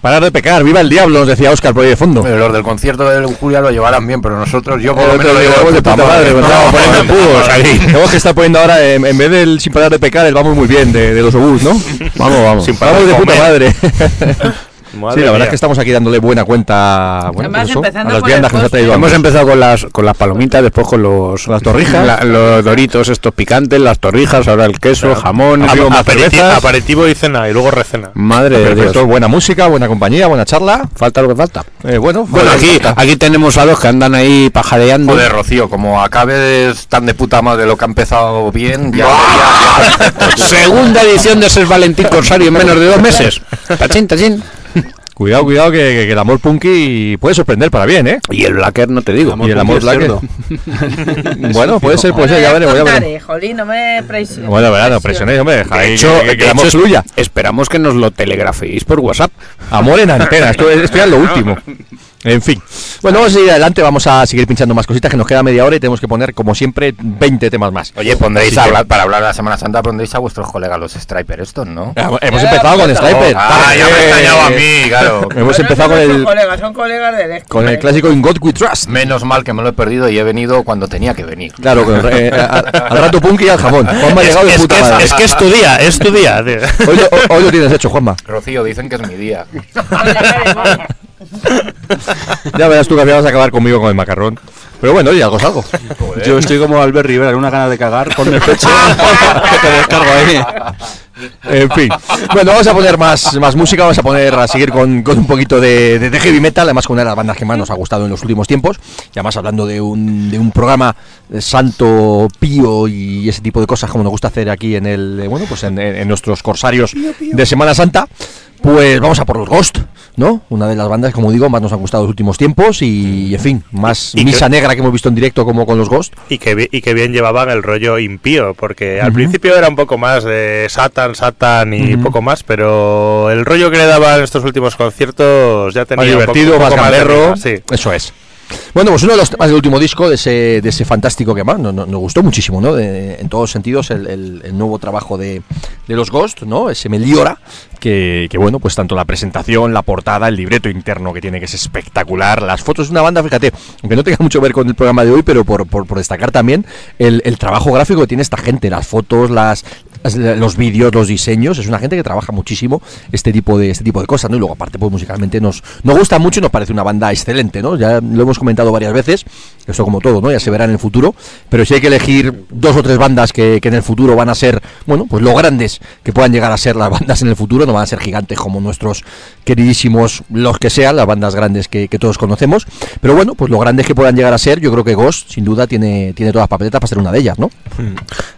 C: parar de pecar, viva el diablo, nos decía Oscar por ahí de fondo.
I: Pero los del concierto de Lujuria lo llevarán bien, pero nosotros, yo por
C: Eh,
I: lo menos
C: pero
I: lo llevo de puta madre.
C: poniendo aquí. Tenemos que estar poniendo ahora, en, en vez del sin parar de pecar, el vamos muy bien de, de los obús, ¿no? Vamos, vamos.
F: Sin parar
C: vamos
F: de
C: de puta madre.
F: Madre
C: sí, la verdad
F: mía.
C: es que estamos aquí dándole buena cuenta bueno, pues eso, a las viandas que nos ha traído.
D: Hemos empezado con las con las palomitas, después con los
C: Las torrijas.
D: la- los doritos estos picantes, las torrijas, ahora el queso, jamón,
F: Aperiti-
C: cervezas.
F: aperitivo y cena, y luego recena.
D: madre de Dios.
C: Buena música, buena compañía, buena charla.
D: Falta lo que falta.
C: Eh, bueno,
D: Bueno, aquí, aquí tenemos a dos que andan ahí pajareando.
I: Joder, Rocío, como acabes tan de puta madre lo que ha empezado bien, ya, ya- ya-
D: Segunda edición de Ser Valentín Corsario en menos de dos meses. Tachín, tachín.
C: Cuidado, cuidado, que, que- que el amor punky puede sorprender para bien, ¿eh?
D: Y el Blacker no te digo.
C: y el amor black.
G: cerdo.
C: bueno, puede ser, puede ser, ya veremos, ya veremos.
E: Jolín, no me presiones.
C: Bueno, verá, no presionéis, hombre, deja
D: De hecho,
C: que, que- que
D: de
C: el amor
D: hecho,
C: fluya.
D: esperamos que nos lo telegraféis por WhatsApp.
C: Amor en antena, esto, esto ya es lo último. En fin. Bueno, vamos a ir adelante, vamos a seguir pinchando más cositas, que nos queda media hora y tenemos que poner, como siempre, 20 temas más.
I: Oye, pondréis a
C: que-
I: hablar, para hablar de la Semana Santa, pondréis a vuestros colegas los Striper estos, ¿no?
C: Ah, Hemos empezado con Sniper.
I: Ah, ya me he extrañado a mí, claro.
C: Hemos empezado con
E: Son
C: el,
E: colegas, son colegas del
C: con el clásico In God We Trust.
I: Menos mal que me lo he perdido y he venido cuando tenía que venir.
C: Claro, con eh, a- al rato punky y al jamón. Juanma ha llegado de puta madre.
F: es, es que es tu día, es tu día. tío.
C: Hoy, lo, hoy lo tienes hecho, Juanma.
I: Rocío, dicen que es mi día.
C: Ya verás tú que vas a acabar conmigo con el macarrón. Pero bueno, oye, algo es algo.
G: Yo estoy como Albert Rivera, con una gana de cagar, ponme el pecho que te descargo ahí.
C: En fin. Bueno, vamos a poner más, más música, vamos a poner a seguir con, con un poquito de, de- de heavy metal, además con una de las bandas que más nos ha gustado en los últimos tiempos. Y además hablando de un, de un programa eh, santo, pío y ese tipo de cosas como nos gusta hacer aquí en el eh, bueno, pues en, en- en nuestros corsarios de Semana Santa. Pues vamos a por los Ghost, ¿no? Una de las bandas, como digo, más nos han gustado los últimos tiempos y, en fin, más
F: Y
C: misa
F: que-
C: negra que hemos visto en directo como con los Ghost.
F: Y que, y que bien llevaban el rollo impío, porque al principio era un poco más de Satan, Satan y poco más, pero el rollo que le daban estos últimos conciertos ya tenía
C: más
F: un poco-
C: divertido,
F: un
C: más
F: poco miga, sí.
C: Eso es. Bueno, pues uno de los temas del último disco, de ese, de ese fantástico que más nos, gustó muchísimo, ¿no? De- en todos sentidos, el, nuevo trabajo de, de los Ghost, ¿no? Ese Meliora, que, bueno, pues tanto la presentación, la portada, el libreto interno que tiene, que es espectacular, las fotos de una banda, fíjate, aunque no tenga mucho que ver con el programa de hoy, pero por, por- por destacar también el, el trabajo gráfico que tiene esta gente, las fotos, las- los vídeos, los diseños, es una gente que trabaja muchísimo este tipo de este tipo de cosas, ¿no? Y luego aparte pues musicalmente nos nos gusta mucho y nos parece una banda excelente, ¿no? Ya lo hemos comentado varias veces, esto como todo, ¿no? Ya se verá en el futuro, pero si hay que elegir dos o tres bandas que, que en el futuro van a ser, bueno, pues lo grandes que puedan llegar a ser las bandas en el futuro, no van a ser gigantes como nuestros queridísimos, los que sean, las bandas grandes que, que todos conocemos, pero bueno, pues lo grandes que puedan llegar a ser, yo creo que Ghost sin duda tiene, tiene todas las papeletas para ser una de ellas, ¿no?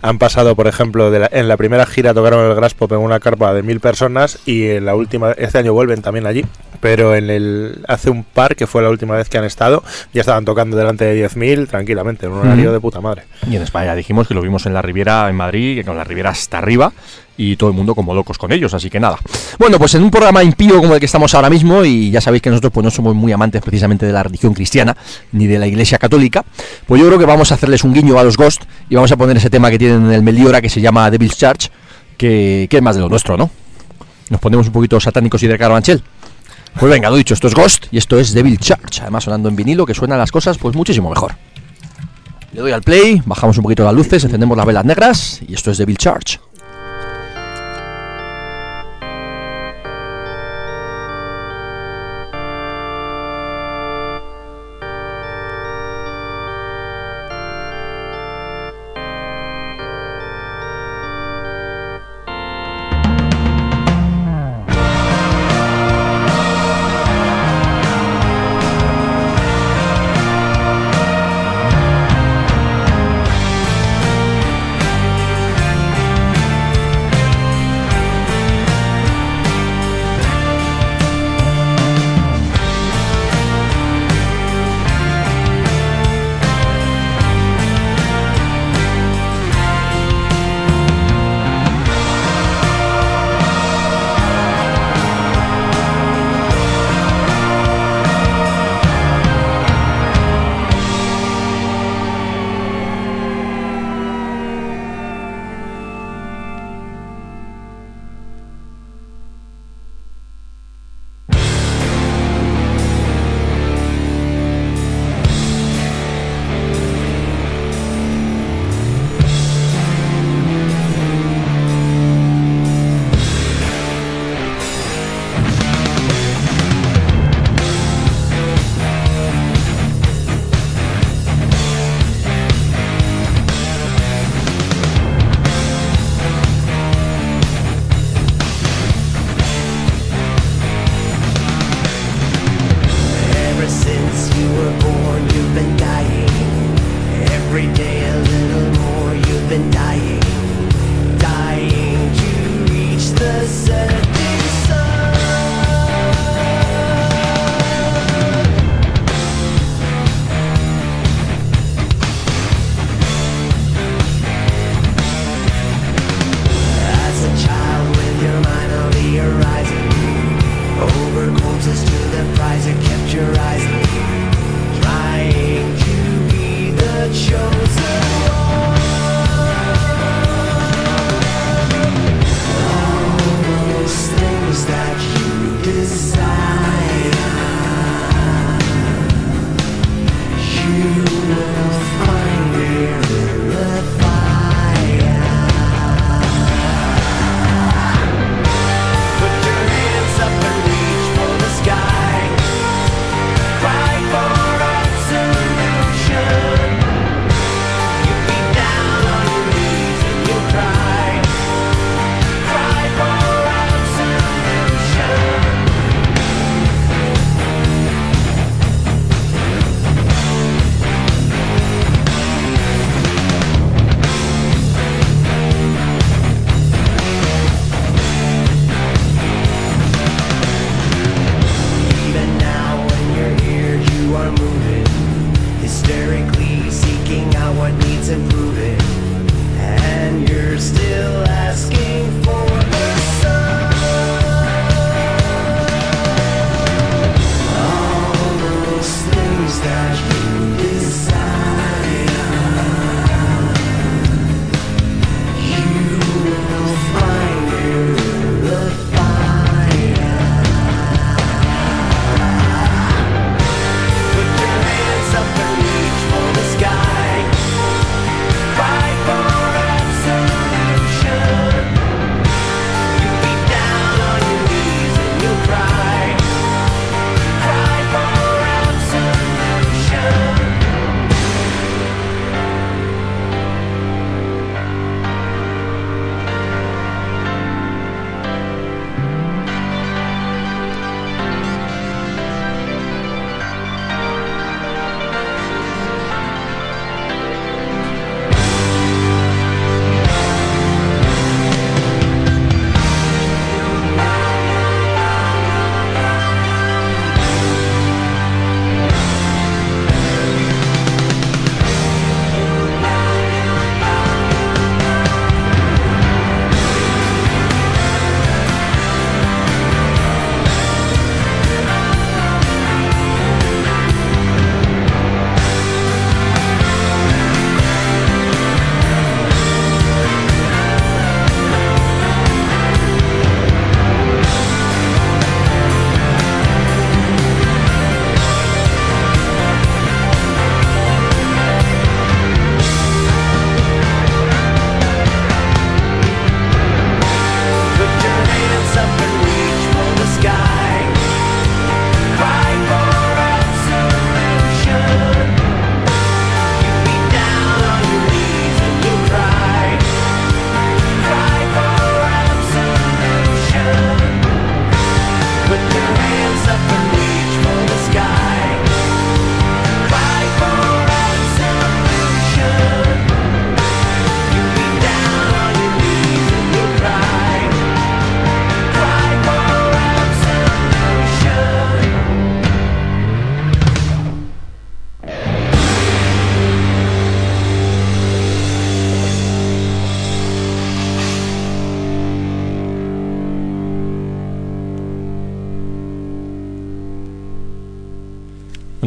F: Han pasado, por ejemplo, de en la primera gira tocaron el Grass Pop en una carpa de mil personas y en la última, este año vuelven también allí, pero en el hace un par, que fue la última vez que han estado, ya estaban tocando delante de 10.000 tranquilamente, en un horario de puta madre.
C: Y en España dijimos que lo vimos en la Riviera en Madrid, que con la Riviera hasta arriba y todo el mundo como locos con ellos, así que nada. Bueno, pues en un programa impío como el que estamos ahora mismo y ya sabéis que nosotros pues no somos muy amantes precisamente de la religión cristiana ni de la Iglesia católica, pues yo creo que vamos a hacerles un guiño a los Ghost y vamos a poner ese tema que tienen en el Meliora que se llama Devil's Church, que, que es más de lo nuestro, ¿no? Nos ponemos un poquito satánicos y de Carabanchel. Pues venga, lo dicho, esto es Ghost y esto es Devil Church, además sonando en vinilo que suenan las cosas pues muchísimo mejor. Le doy al play, bajamos un poquito las luces, encendemos las velas negras y esto es Devil Charge.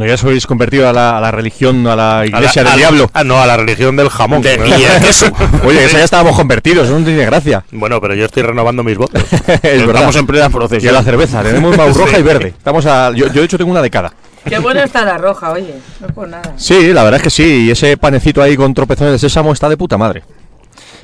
C: Bueno, ya sois convertido a la, a la religión, a la iglesia
F: A la-
C: del
F: a-
C: diablo.
F: Ah, no, a la religión del jamón.
C: De-
F: ¿no?
C: y. Oye, eso ya estábamos convertidos, eso no tiene gracia.
F: Bueno, pero yo estoy renovando mis votos.
C: es verdad.
D: Estamos en plena
C: Y a
D: procesión.
C: la cerveza, tenemos mau roja
F: Sí.
C: y verde. Estamos a, yo, yo de hecho tengo una de cada.
E: Qué buena está la roja, oye. No por nada.
C: Sí, la verdad es que sí. Y ese panecito ahí con tropezones de sésamo está de puta madre.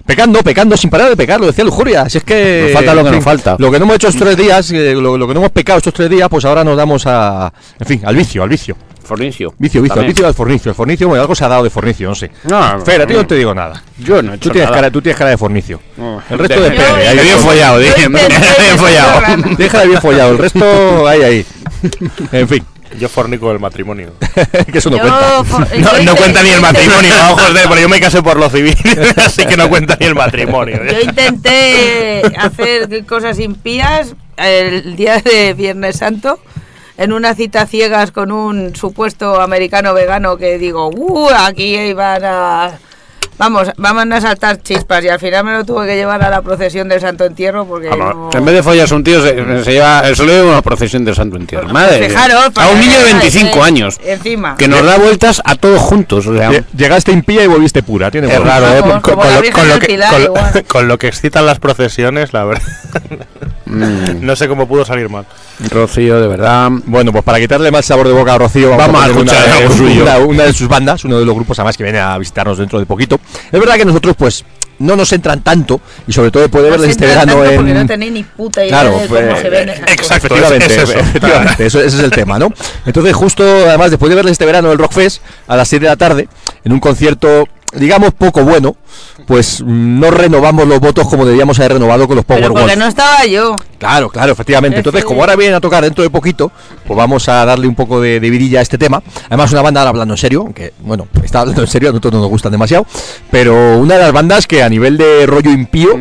C: Pecando, pecando, sin parar de pecar, lo decía Lujuria. Si es que.
D: Nos falta lo que
C: en
D: nos falta.
C: Lo que no hemos hecho estos tres días, eh, lo, lo que no hemos pecado estos tres días, pues ahora nos damos a. En fin, al vicio, al vicio.
D: Fornicio.
C: Vicio, vicio, vicio al fornicio. El fornicio, bueno, algo se ha dado de fornicio, no sé.
D: No, no,
C: Fer, a ti no
D: no.
C: te digo nada.
D: Yo no he hecho
C: Tú tienes,
D: nada.
C: cara, tú tienes cara de fornicio.
D: No.
C: El resto de ahí bien follado, dije. Bien follado. de bien follado. El resto, ahí, ahí. En fin,
F: Yo fornico el matrimonio.
C: que eso no
E: Yo
C: cuenta.
F: No, cuenta ni el matrimonio,
E: intenté-
F: ojos de, pero yo me casé por lo civil, así que no cuenta ni el matrimonio.
E: Yo intenté hacer cosas impías el día de Viernes Santo en una cita ciegas con un supuesto americano vegano que digo, uh, aquí iban a... Vamos, van a saltar chispas y al final me lo tuve que llevar a la procesión del Santo Entierro porque no...
D: En vez de follarse un tío, se, se lleva, se lo lleva a una procesión de Santo Entierro. Madre mía.
E: Fijaros,
D: a un niño de
E: que-
D: 25
E: eh,
D: años.
E: Encima.
D: Que nos da vueltas a todos juntos. O sea,
C: Lle- Llegaste impía y volviste pura. Tiene
F: Es raro, ¿eh?
E: La
F: lo
E: del
F: que, con lo que excitan las procesiones, la verdad.
D: mm,
F: No sé cómo pudo salir mal.
D: Rocío, de verdad.
C: Bueno, pues para quitarle mal sabor de boca a Rocío,
D: Vamos a escuchar
C: una, de- una- una de sus bandas, uno de los grupos además que viene a visitarnos dentro de poquito. Es verdad que nosotros, pues, no nos entran tanto y sobre todo puede
E: No
C: verles este verano en.
E: Porque no tenéis ni puta idea
C: Claro,
E: de cómo
C: pues,
E: se ven
F: exacto.
C: Efectivamente,
F: es eso.
C: efectivamente, eso- ese es el tema, ¿no? Entonces, justo, además, después de verles este verano el Rockfest a las 7 de la tarde, en un concierto, digamos, poco bueno, pues mm, no renovamos los votos como debíamos haber renovado con los Power
E: Pero porque no estaba yo.
C: Claro, claro, efectivamente.
E: Es
C: Entonces,
E: que-
C: como ahora vienen a tocar dentro de poquito, pues vamos a darle un poco de, de vidilla a este tema. Además, una banda ahora hablando en serio, aunque, bueno, está hablando en serio, a nosotros no nos gustan demasiado, pero una de las bandas que a nivel de rollo impío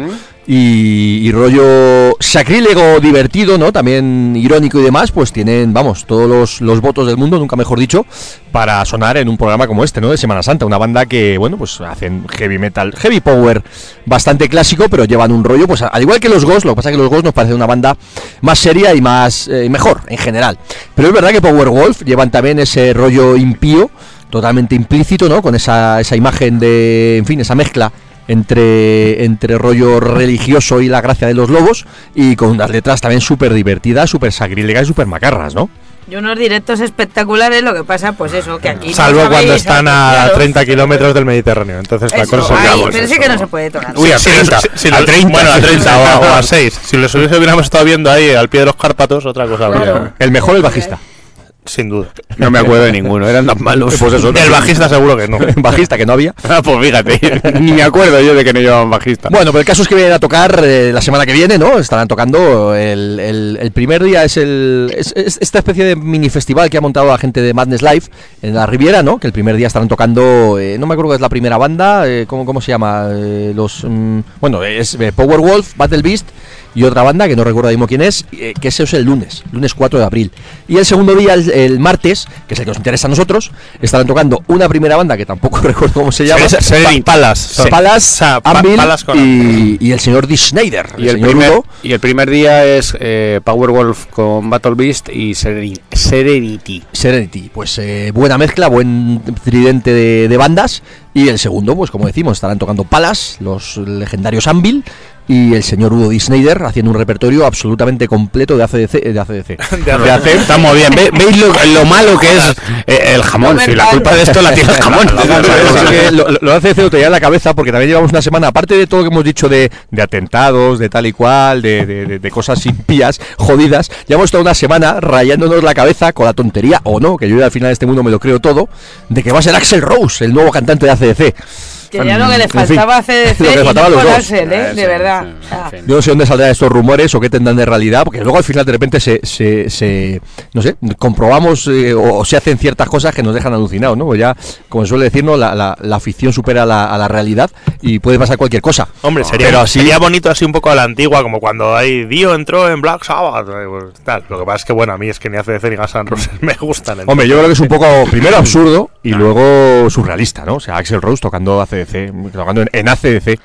C: y, y rollo sacrílego divertido, ¿no? También irónico y demás, pues tienen, vamos, todos los, los votos del mundo, nunca mejor dicho, para sonar en un programa como este, ¿no? De Semana Santa. Una banda que, bueno, pues hacen heavy metal, heavy power bastante clásico, pero llevan un rollo, pues al igual que los Ghost, lo que pasa es que los Ghost nos parece una banda más seria y más eh, mejor en general. Pero es verdad que Power Wolf llevan también ese rollo impío, totalmente implícito, ¿no? Con esa, esa imagen de, en fin, esa mezcla entre, entre rollo religioso y la gracia de los lobos y con unas letras también súper divertidas, súper sacrílegas y súper macarras, ¿no?
E: Y unos directos espectaculares, lo que pasa, pues eso, que aquí.
F: Salvo cuando están a
E: apreciaros.
F: 30 kilómetros del Mediterráneo. Entonces la cosa
E: ay, pero sí que no se puede tocar.
F: Uy, a 30. a 30. Bueno, a 30 o a, o a 6. Si los hubiéramos estado viendo ahí al pie de los Cárpatos, otra cosa habría.
E: Claro.
C: El mejor el bajista.
F: Sin duda.
D: No me acuerdo de ninguno, eran tan malos.
C: Pues eso,
F: El bajista seguro que no.
C: bajista que no había.
D: Ah, pues fíjate, ni me acuerdo yo de que no llevaban bajista.
C: Bueno, pero el caso es que vienen a tocar eh, la semana que viene, ¿no? Estarán tocando. El, el- el primer día es, el, es, es esta especie de mini festival que ha montado la gente de Madness Live en la Riviera, ¿no? Que el primer día estarán tocando. eh, no me acuerdo que es la primera banda. eh, ¿cómo, ¿Cómo se llama? Eh, los. mm, bueno, es eh, Power Wolf, Battle Beast y otra banda que no recuerdo mismo quién es. eh, que ese es el lunes, lunes 4 de abril. Y el segundo día, el, el martes, que es el que nos interesa a nosotros, estarán tocando una primera banda que tampoco recuerdo cómo se llama.
F: Palas.
C: Palas, y, y el señor Dee Snyder.
D: y, el primer, y el primer día es eh, Powerwolf con Battle Beast y Sereni- Serenity.
C: Serenity, pues eh, buena mezcla, buen tridente de, de bandas. Y el segundo, pues como decimos, estarán tocando Palas, los legendarios Anvil y el señor Udo Dee Snyder haciendo un repertorio absolutamente completo de ACDC. eh, De ACDC.
F: De ACDC.
D: Está muy bien. Ve- ¿Veis lo, lo malo que es eh, el jamón? Si la culpa de esto la tiene el jamón.
C: Lo, lo hace lo tenía en la cabeza porque también llevamos una semana, aparte de todo lo que hemos dicho de, de atentados, de tal y cual, de, de- de- de cosas impías, jodidas, llevamos toda una semana rayándonos la cabeza con la tontería, o no, que yo al final de este mundo me lo creo todo, de que va a ser Axel Rose, el nuevo cantante de ACDC.
E: Que ya lo que le faltaba a CDC
C: lo que le
E: y
C: faltaba a
E: no
C: los
E: por
C: dos.
E: Axel, ¿eh? De verdad.
D: fin.
C: Yo no sé dónde saldrán estos rumores o qué tendrán de realidad, porque luego al final de repente se, se, se- no sé, comprobamos eh, o, o se hacen ciertas cosas que nos dejan alucinados, ¿no? Pues ya, como se suele decirnos, la, la, la ficción supera la, a la realidad y puede pasar cualquier cosa.
F: Hombre, sería,
C: Pero así-
F: sería bonito así un poco a la antigua, como cuando ahí Dio entró en Black Sabbath. eh, pues, tal. Lo que pasa es que, bueno, a mí es que ni ACDC ni Guns N' Roses me gustan.
C: Hombre, yo creo que es un poco, primero absurdo y luego surrealista, ¿no? O sea, Axel Rose tocando ACDC, en, en ACDC.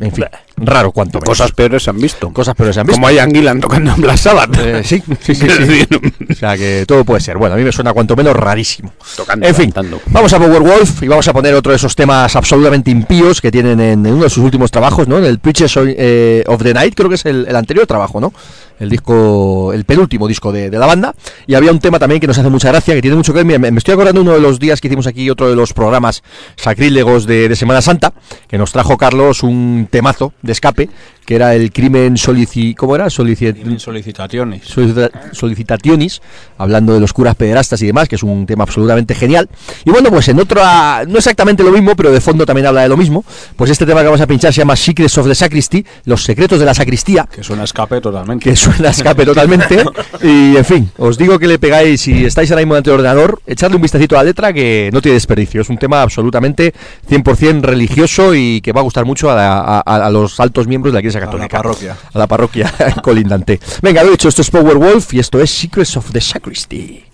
C: En fin, raro cuanto menos.
D: Cosas peores se han visto.
C: Cosas peores se han visto.
D: Como hay Anguilan tocando en Black Sabbath.
C: Eh, sí, sí, sí, sí. O sea que todo puede ser. Bueno, a mí me suena cuanto menos rarísimo.
D: Tocando,
C: En fin,
D: cantando.
C: vamos a Powerwolf y vamos a poner otro de esos temas absolutamente impíos que tienen en, en uno de sus últimos trabajos, ¿no? En el Preachers of, eh, of the Night, creo que es el, el anterior trabajo, ¿no? El disco, el penúltimo disco de, la banda. Y había un tema también que nos hace mucha gracia, que tiene mucho que ver. Me, me estoy acordando uno de los días que hicimos aquí, otro de los programas sacrílegos de, de Semana Santa, que nos trajo Carlos un temazo de escape, que era el crimen solici... ¿Cómo era? Solici...
G: Solicitaciones.
C: Solicita- solicitationis, hablando de los curas pederastas y demás, que es un tema absolutamente genial. Y bueno, pues en otra, no exactamente lo mismo, pero de fondo también habla de lo mismo. Pues este tema que vamos a pinchar se llama Secrets of the Sacristy, los secretos de la sacristía,
G: Que suena a escape totalmente.
C: que suena a escape totalmente. Y en fin, os digo que le pegáis, si estáis ahora mismo ante el ordenador, echarle un vistacito a la letra que no tiene desperdicio. Es un tema absolutamente 100% religioso y que va a gustar mucho a, la- a- a- a los altos miembros de la Iglesia
G: A la
C: Católica.
G: parroquia.
C: A la parroquia colindante. Venga, lo he dicho, esto es Powerwolf y esto es Secrets of the Sacristy.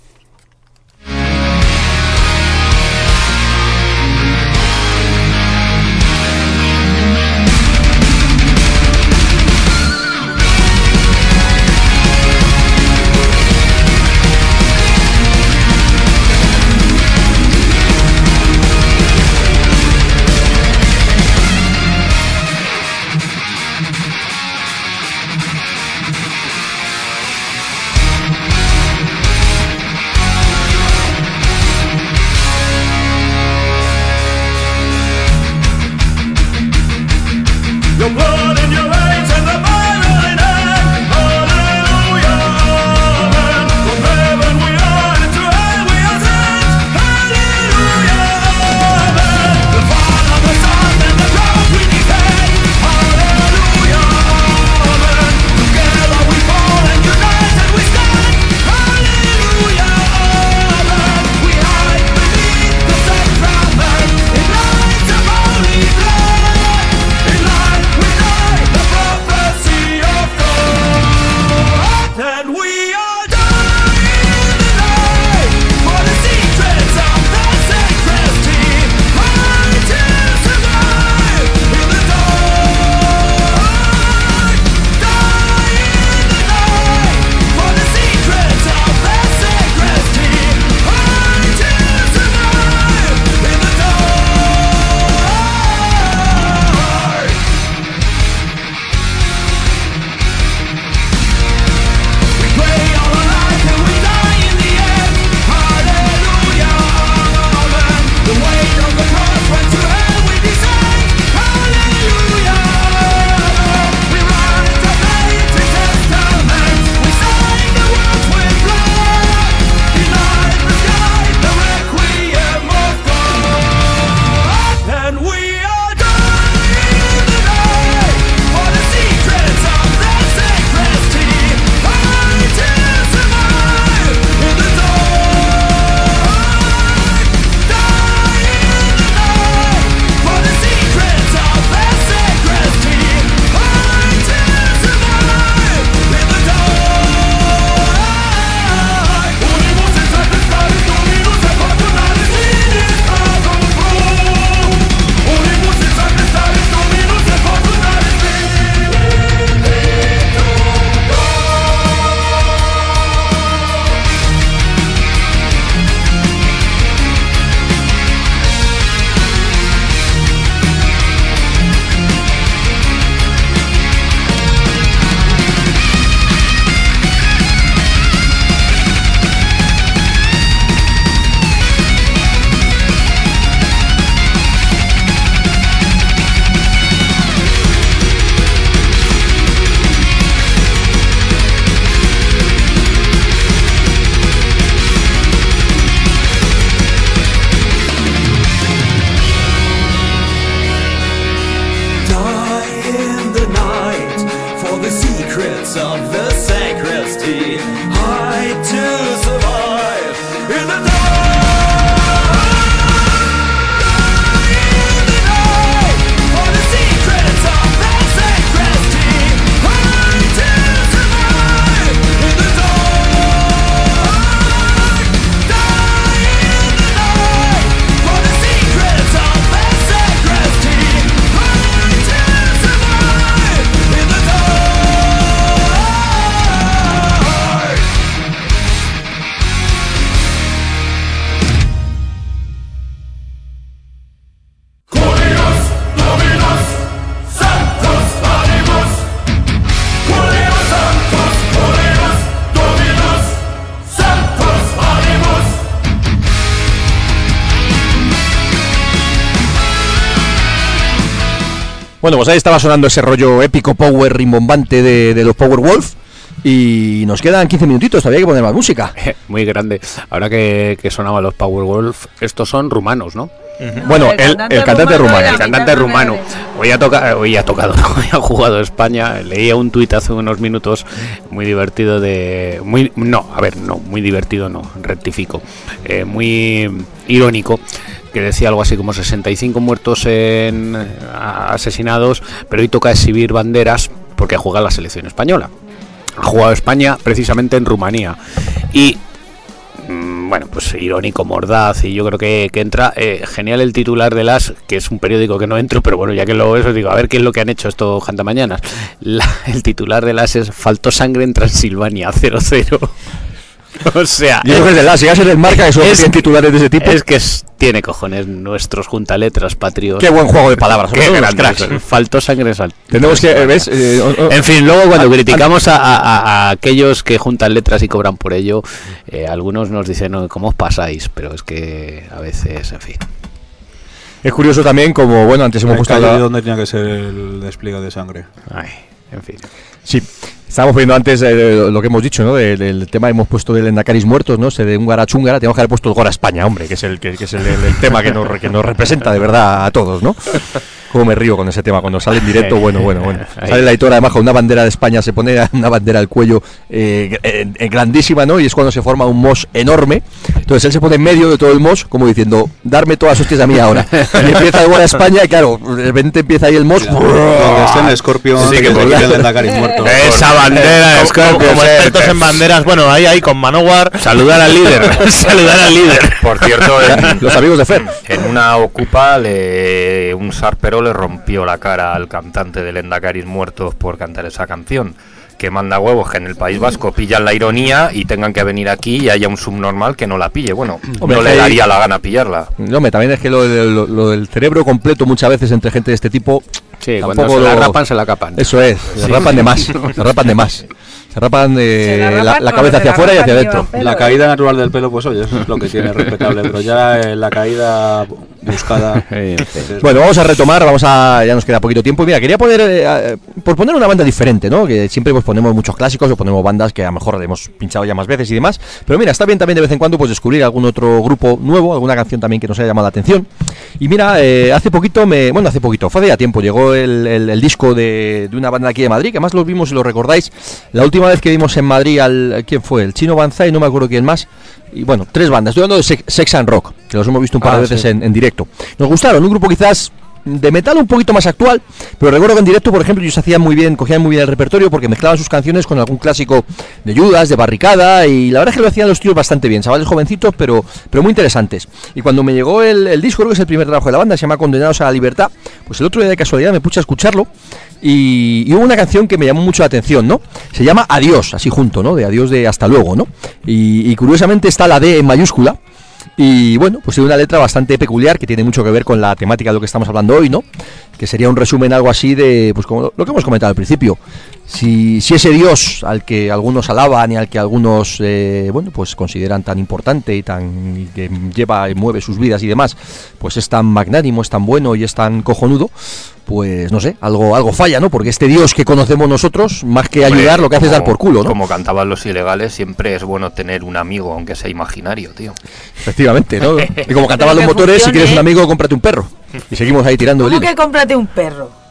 C: Pues ahí estaba sonando ese rollo épico power rimbombante de, de los Power Wolf. Y nos quedan 15 minutitos, todavía hay que poner más música.
D: Muy grande. Ahora que, que sonaban los Powerwolf, estos son rumanos, ¿no?
C: Bueno, el, el cantante rumano.
D: El cantante rumano. Hoy ha, toca, hoy ha tocado, hoy ha jugado España. Leía un tuit hace unos minutos muy divertido de... muy No, a ver, no, muy divertido no, rectifico. Eh, muy irónico que decía algo así como 65 muertos en asesinados, pero hoy toca exhibir banderas porque juega la selección española. Ha jugado España precisamente en Rumanía. Y mm, bueno, pues irónico, mordaz, y yo creo que, que entra eh, genial el titular de las, que es un periódico que no entro, pero bueno, ya que lo eso digo, a ver qué es lo que han hecho estos jantamañanas. La- el titular de las es Faltó sangre en Transilvania, 0-0. o sea,
C: Y eso que es de la, si ya es el marca, que tienen titulares de ese tipo.
D: es que es- tiene cojones nuestros juntaletras patrios.
C: Qué buen juego de palabras,
D: Qué grandes
C: cracks.
D: son. Faltó sangre en sal-
C: Tenemos que, ¿ves? Eh,
D: En fin, luego cuando
C: An-
D: criticamos a, a- a aquellos que juntan letras y cobran por ello, eh, algunos nos dicen, "No, ¿cómo os pasáis? Pero es que a veces, en fin.
C: Es curioso también, como, bueno, antes hemos la-
G: donde tenía que ser el despliegue de sangre.
D: Ay, en fin.
C: Sí, estábamos poniendo antes eh, lo que hemos dicho, ¿no? Del, del tema, hemos puesto del Endacaris muertos, ¿no? Ese de Húngara Chúngara, tenemos que haber puesto el Gora España, hombre, que es el, que, que es el- el tema que nos, que nos representa de verdad a todos, ¿no? Cómo me río con ese tema cuando sale en directo, bueno, bueno, bueno. Sale la editora además con una bandera de España, se pone una bandera al cuello eh, gr- eh, eh, grandísima, ¿no? Y es cuando se forma un mos enorme. Entonces él se pone en medio de todo el mos, como diciendo, darme todas hostias a mí ahora. Y empieza el Gora España y claro, de repente empieza ahí el mos.
G: En Scorpion,
F: Sí, que por.
D: Esa bandera de
F: como,
D: Scorpio,
F: como expertos en banderas, bueno, ahí, ahí con Manowar.
D: Saludar al líder, saludar al líder.
I: Por cierto, en,
C: Los amigos de Fer.
I: en una ocupa le, un sarpero le rompió la cara al cantante de Lendacaris Muertos por cantar esa canción. Que manda huevos que en el País Vasco pillan la ironía y tengan que venir aquí y haya un subnormal que no la pille. Bueno,
C: Hombre,
I: no le daría la gana pillarla.
C: No, hombre, también es que lo, de- lo- lo del cerebro completo muchas veces entre gente de este tipo.
D: Sí,
C: tampoco
D: cuando se la
C: lo-
D: rapan, se la capan.
C: Eso es, se rapan de más. Se rapan de más. Se rapan
E: Se la rapan
C: cabeza hacia afuera y hacia adentro.
G: La caída natural del pelo, pues oye, eso es lo que tiene respetable, pero ya eh, la caída buscada. es-
C: Bueno, vamos a retomar, vamos a ya nos queda poquito tiempo. Y Mira, quería poner eh, eh, por poner una banda diferente, ¿no? Que siempre pues ponemos muchos clásicos o ponemos bandas que a lo mejor hemos pinchado ya más veces y demás. Pero mira, está bien también de vez en cuando pues descubrir algún otro grupo nuevo, alguna canción también que nos haya llamado la atención. Y mira, eh, hace poquito me, bueno, hace poquito, fue hace ya tiempo, llegó el, el- el disco de, de una banda de aquí de Madrid, que además los vimos, si lo recordáis, la última vez que vimos en Madrid al ¿quién fue? El Chino Banzai, no me acuerdo quién más. Y bueno, tres bandas. Estoy hablando de Sex, and Rock, que los hemos visto un par de
G: Ah,
C: veces
G: sí.
C: en, en directo. Nos gustaron, un grupo quizás de metal un poquito más actual, pero recuerdo que en directo, por ejemplo, ellos hacían muy bien, cogían muy bien el repertorio porque mezclaban sus canciones con algún clásico de Judas, de Barricada, y la verdad es que lo hacían los tíos bastante bien, chavales jovencitos, pero, pero muy interesantes. Y cuando me llegó el, disco, creo que es el primer trabajo de la banda, se llama Condenados a la Libertad, pues el otro día de casualidad me puse a escucharlo. Y, y hubo una canción que me llamó mucho la atención, ¿no? Se llama Adiós, así junto, ¿no? De adiós de hasta luego, ¿no? Y, y curiosamente está la D en mayúscula, y bueno, pues tiene una letra bastante peculiar que tiene mucho que ver con la temática de lo que estamos hablando hoy, ¿no? Que sería un resumen algo así de, pues como lo que hemos comentado al principio. Si, si ese Dios al que algunos alaban y al que algunos, eh, bueno, pues consideran tan importante y tan y que lleva y mueve sus vidas y demás, pues es tan magnánimo, es tan bueno y es tan cojonudo, pues no sé, algo, algo falla, ¿no? Porque este Dios que conocemos nosotros, más que
I: Hombre,
C: ayudar, lo que hace es dar por culo, ¿no?
I: Como cantaban los ilegales, siempre es bueno tener un amigo, aunque sea imaginario, tío.
C: Efectivamente, ¿no? Y como cantaban los motores, si quieres un amigo, cómprate un perro. Y seguimos ahí tirando el
E: ¿Cómo
C: hilo.
E: que cómprate un perro?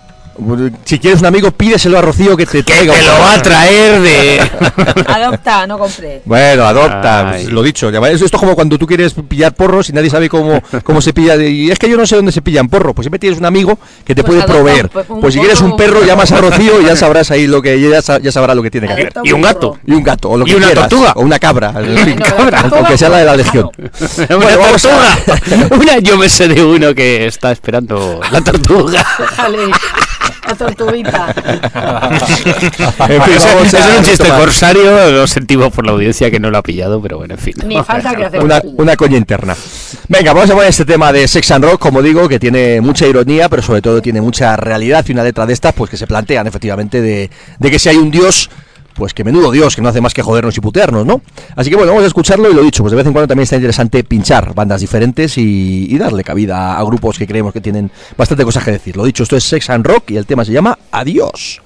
C: Si quieres un amigo, pídeselo a Rocío que te traiga un
D: lo va a traer de...
E: Adopta, no compré.
C: Bueno, adopta,
D: Ay.
C: pues, lo dicho. ya Esto es como cuando tú quieres pillar porros y nadie sabe cómo, cómo se pilla. Y es que yo no sé dónde se pillan porros. Pues siempre tienes un amigo que te
E: Pues
C: puede
E: adopta
C: proveer.
E: un
C: Pues si quieres un perro,
E: un
C: llamas a. Rocío y ya sabrás ahí lo que ya, ya sabrá lo que tiene que hacer.
D: Y un gato.
C: Y un gato, o lo
D: Y
C: que
D: una
C: quieras,
D: tortuga.
C: O una cabra.
E: No,
C: aunque sea la de la legión.
D: Una
C: Bueno, a-.
D: Una, yo me sé de uno que está esperando la tortuga.
E: La tortuguita.
C: En fin,
D: es un chiste corsario, lo sentimos por la audiencia que no lo ha pillado, pero bueno, en fin.
E: Ni falta que hacer.
C: una, una coña interna. Venga, vamos a poner este tema de Sex and Rock, como digo, que tiene mucha ironía, pero sobre todo tiene mucha realidad y una letra de estas, pues que se plantean efectivamente de, de que si hay un dios, pues que menudo Dios, que no hace más que jodernos y putearnos, ¿no? Así que bueno, vamos a escucharlo y lo dicho, pues de vez en cuando también está interesante pinchar bandas diferentes y, darle cabida a grupos que creemos que tienen bastante cosas que decir. Lo dicho, esto es Sex and Rock y el tema se llama Adiós.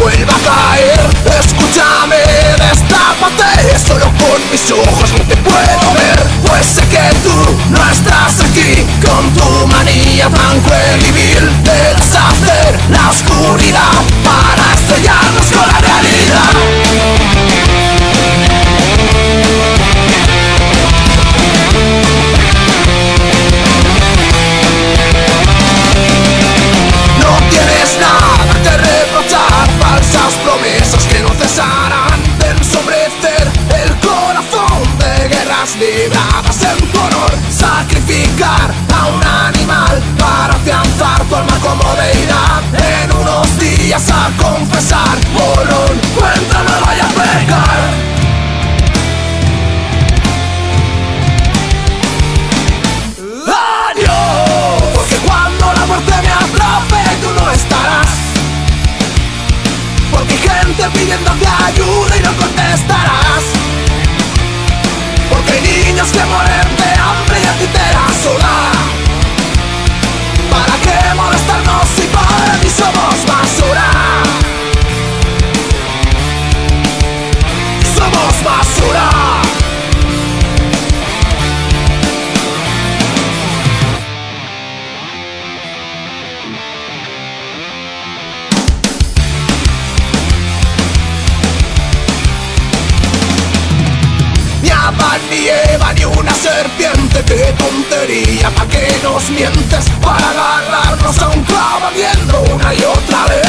H: Vuelva a caer. Escúchame, destápate, solo con mis ojos no te puedo ver. Pues sé que tú no estás aquí con tu manía tan y vil de deshacer la oscuridad para estrellarnos con la realidad. Sacrificar a un animal para afianzar alma como deidad. En unos días a confesar, bolón, cuéntame, vaya a pecar. No pidiéndote ayuda y no contestarás. Porque hay niños que mueren de ¿Para qué molestarnos si para ti somos basura? Somos basura. Ni una serpiente Qué tontería, ¿para qué nos mientes? Para agarrarnos a un clavo viendo una y otra vez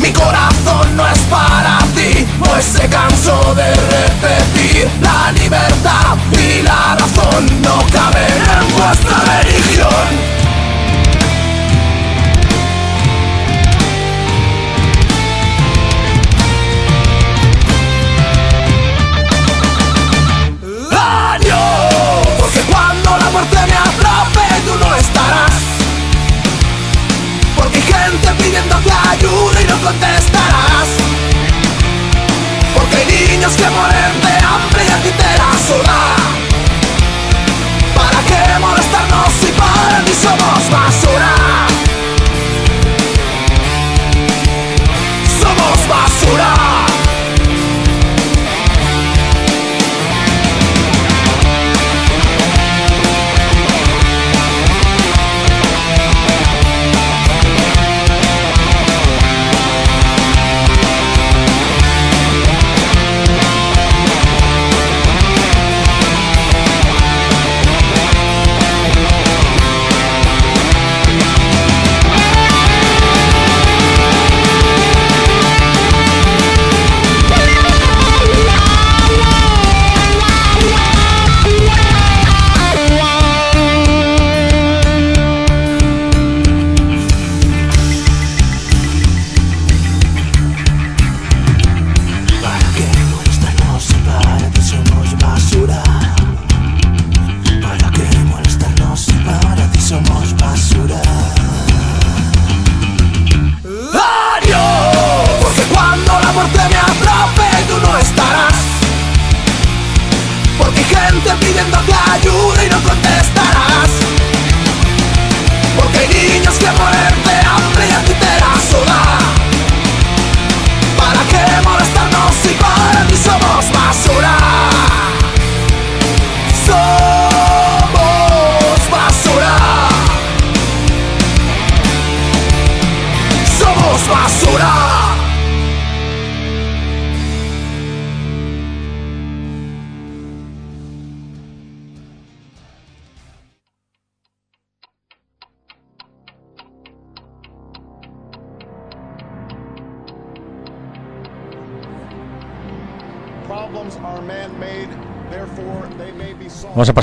H: Mi corazón no es para ti Pues se cansó de repetir La libertad y la razón no caben en vuestra religión gente pidiéndote ayuda y no contestarás. Porque hay niños que mueren de hambre y a ti te la suda. ¿Para qué molestarnos si para ti somos basura?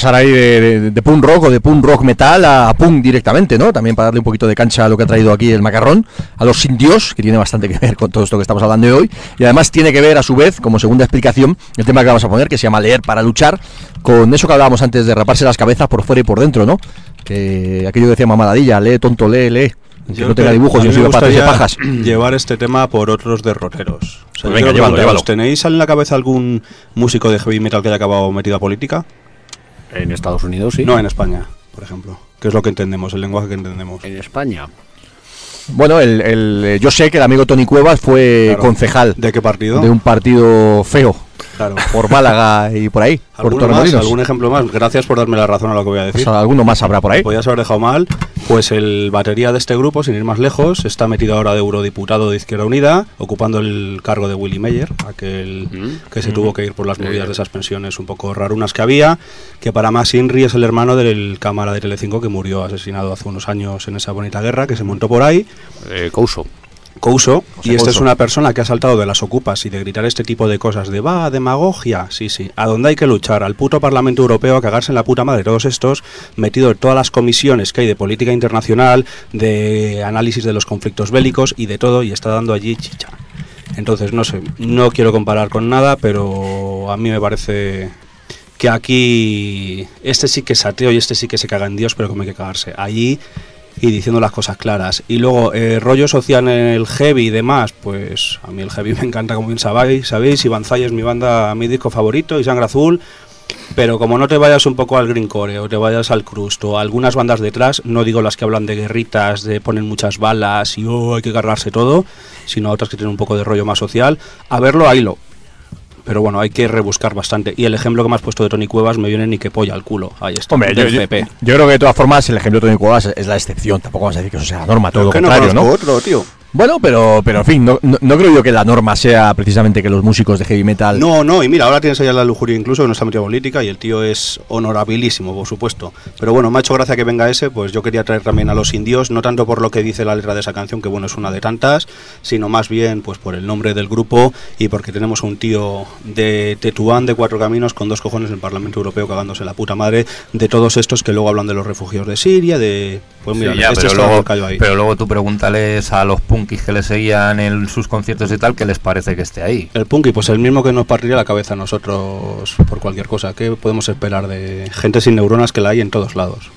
C: Pasar ahí de, de- de punk rock o de punk rock metal a, a punk directamente, ¿no? También para darle un poquito de cancha a lo que ha traído aquí el macarrón, a los indios, que tiene bastante que ver con todo esto que estamos hablando de hoy. Y además tiene que ver, a su vez, como segunda explicación, el tema que vamos a poner, que se llama leer para luchar, con eso que hablábamos antes de raparse las cabezas por fuera y por dentro, ¿no? Que aquello que decía mamadadilla, lee tonto, lee, lee. Que
G: Yo
C: no tenga dibujos
G: a
C: y
G: mí
C: no
G: me
C: sirva para de pajas.
G: llevar este tema por otros derroteros. O sea,
C: Pues venga,
G: yo
C: llévalo,
G: preguntaros,
C: llévalo.
G: ¿Tenéis en la cabeza algún músico de heavy metal que haya acabado metido a política?
D: En Estados Unidos sí.
G: No, en España, por ejemplo. Que es lo que entendemos, el lenguaje que entendemos.
D: En España.
C: Bueno, el, el- eh, yo sé que el amigo Tony Cuevas fue
G: Claro.
C: concejal
G: ¿De qué partido?
C: de un partido feo
G: Claro.
C: por Málaga y por ahí, por
G: ¿Alguno más? ¿Algún ejemplo más? Gracias por darme la razón a lo que voy a decir.
C: Alguno más habrá por ahí.
G: Podías haber dejado mal. Pues el batería de este grupo, sin ir más lejos, está metido ahora de eurodiputado de Izquierda Unida, ocupando el cargo de Willy Meyer, aquel que se tuvo que ir por las movidas de esas pensiones un poco rarunas que había, que para más Inri es el hermano del cámara de Telecinco que murió asesinado hace unos años en esa bonita guerra, que se montó por ahí.
D: Eh, Couso.
G: Couso,
C: José
G: y esta es una persona que ha saltado de las ocupas y de gritar este tipo de cosas de va, demagogia, sí, sí, a dónde hay que luchar, al puto Parlamento Europeo, a cagarse en la puta madre todos estos, metido en todas las comisiones que hay de política internacional, de análisis de los conflictos bélicos y de todo, y está dando allí chicha. Entonces, no sé, no quiero comparar con nada, pero a mí me parece que aquí este sí que es ateo y este sí que se caga en Dios, pero como hay que cagarse. Allí y diciendo las cosas claras. Y luego, eh, rollo social en el heavy y demás, pues a mí el heavy me encanta, como bien sabéis, sabéis, y Banzai es mi banda, mi disco favorito, y Sangre Azul, pero como no te vayas un poco al greencore o te vayas al crust o algunas bandas detrás, no digo las que hablan de guerritas, de ponen muchas balas y oh, hay que cargarse todo, sino otras que tienen un poco de rollo más social, a verlo, haylo. Pero bueno, hay que rebuscar bastante. Y el ejemplo que me has puesto de Tony Cuevas me viene ni que polla al culo. Ahí está.
C: Hombre, yo, yo- creo que de todas formas el ejemplo de Tony Cuevas es la excepción. Tampoco vamos a decir que eso sea la norma, todo lo contrario, ¿no?
G: otro, tío.
C: Bueno, pero, pero en fin, no, no- creo yo que la norma sea precisamente que los músicos de heavy metal.
G: No, no, y mira, ahora tienes allá la lujuria incluso, que no está metido política y el tío es honorabilísimo, por supuesto. Pero bueno, me ha hecho gracia que venga ese, pues yo quería traer también a los indios, no tanto por lo que dice la letra de esa canción, que bueno, es una de tantas, sino más bien pues por el nombre del grupo y porque tenemos un tío de Tetuán de Cuatro Caminos con dos cojones en el Parlamento Europeo cagándose la puta madre de todos estos que luego hablan de los refugiados de Siria, de... Pues mira,
I: Sí, ya,
G: este
I: pero, luego,
G: ahí.
I: pero luego tú pregúntales a los punkis que le seguían en sus conciertos y tal, ¿qué les parece que esté ahí?
G: El punky, pues el mismo que nos partiría la cabeza a nosotros por cualquier cosa. ¿Qué podemos esperar de gente sin neuronas que la hay en todos lados?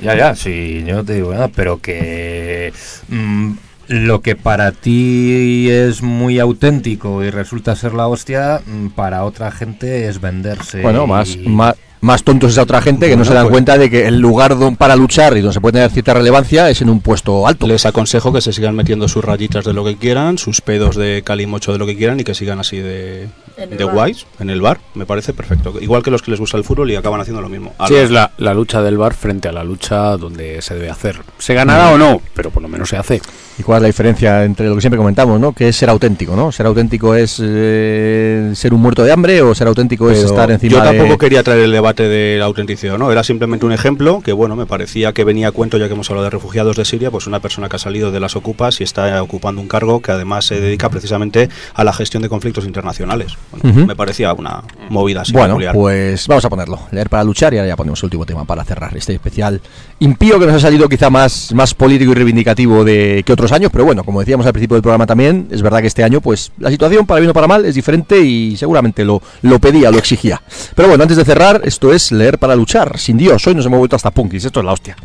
I: Ya, ya, sí, yo te digo nada, pero que mm, lo que para ti es muy auténtico y resulta ser la hostia, mm, para otra gente es venderse.
C: Bueno, más,
I: y-
C: más, más tontos es a otra gente que no se dan
G: pues-
C: cuenta de que el lugar don- para luchar y donde se puede tener cierta relevancia es en un puesto alto.
G: Les aconsejo que se sigan metiendo sus rayitas de lo que quieran, sus pedos de calimocho de lo que quieran y que sigan así de, de guays en el bar. Me parece perfecto. Igual que los que les gusta el fútbol y acaban haciendo lo mismo.
D: Sí, es la, la lucha del bar frente a la lucha donde se debe hacer. Se ganará o no, pero por lo menos se hace.
C: ¿Y cuál es la diferencia entre lo que siempre comentamos, ¿no? Que es ser auténtico, ¿no? Ser auténtico es eh, ser un muerto de hambre o ser auténtico es estar encima
G: yo tampoco
C: de...
G: quería traer el debate de la autenticidad, ¿no? Era simplemente un ejemplo que, bueno, me parecía que venía a cuento, ya que hemos hablado de refugiados de Siria, pues una persona que ha salido de las ocupas y está ocupando un cargo que además se dedica precisamente a la gestión de conflictos internacionales. Bueno. Me parecía una movida así
C: Bueno,
G: peculiar.
C: pues vamos a ponerlo. Leer para luchar y ahora ya ponemos el último tema para cerrar este especial impío que nos ha salido quizá más, más político y reivindicativo de que otros años, pero bueno, como decíamos al principio del programa también, es verdad que este año pues la situación para bien o para mal es diferente y seguramente lo, lo pedía, lo exigía. Pero bueno, antes de cerrar, esto es leer para luchar, sin Dios, hoy nos hemos vuelto hasta punkis, esto es la hostia.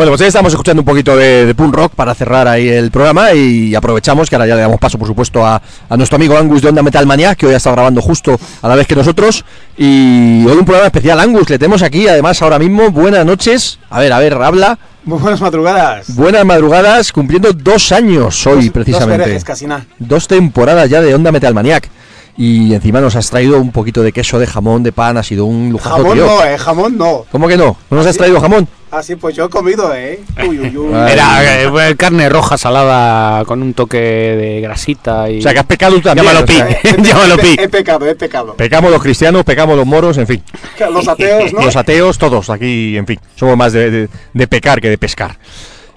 C: Bueno, pues ya estamos escuchando un poquito de, de punk rock para cerrar ahí el programa y aprovechamos que ahora ya le damos paso, por supuesto, a, a nuestro amigo Angus de Onda Metal Manía, que hoy ha estado grabando justo a la vez que nosotros. Y hoy un programa especial, Angus, le tenemos aquí, además, ahora mismo. Buenas noches. A ver, a ver, habla.
L: Muy buenas madrugadas.
C: Buenas madrugadas, cumpliendo dos años hoy,
L: Dos
C: precisamente.
L: verejes, casi nada.
C: Dos temporadas ya de Onda Metal Maniac. Y encima nos has traído un poquito de queso, de jamón, de pan, ha sido un lujazo,
L: Jamón
C: tío.
L: no, eh, jamón no.
C: ¿Cómo que no? ¿No nos has traído jamón?
L: Ah, sí, pues yo he comido, eh. Uy, uy, uy.
D: Era eh, carne roja salada con un toque de grasita y...
C: O sea, que has pecado tú también.
D: Llámalo
C: o
D: pi,
C: sea,
D: llámalo pi.
L: He pecado, he pecado.
C: Pecamos los cristianos, pecamos los moros, en fin.
L: Los ateos, ¿no?
C: Los ateos, todos aquí, en fin. Somos más de, de- de pecar que de pescar.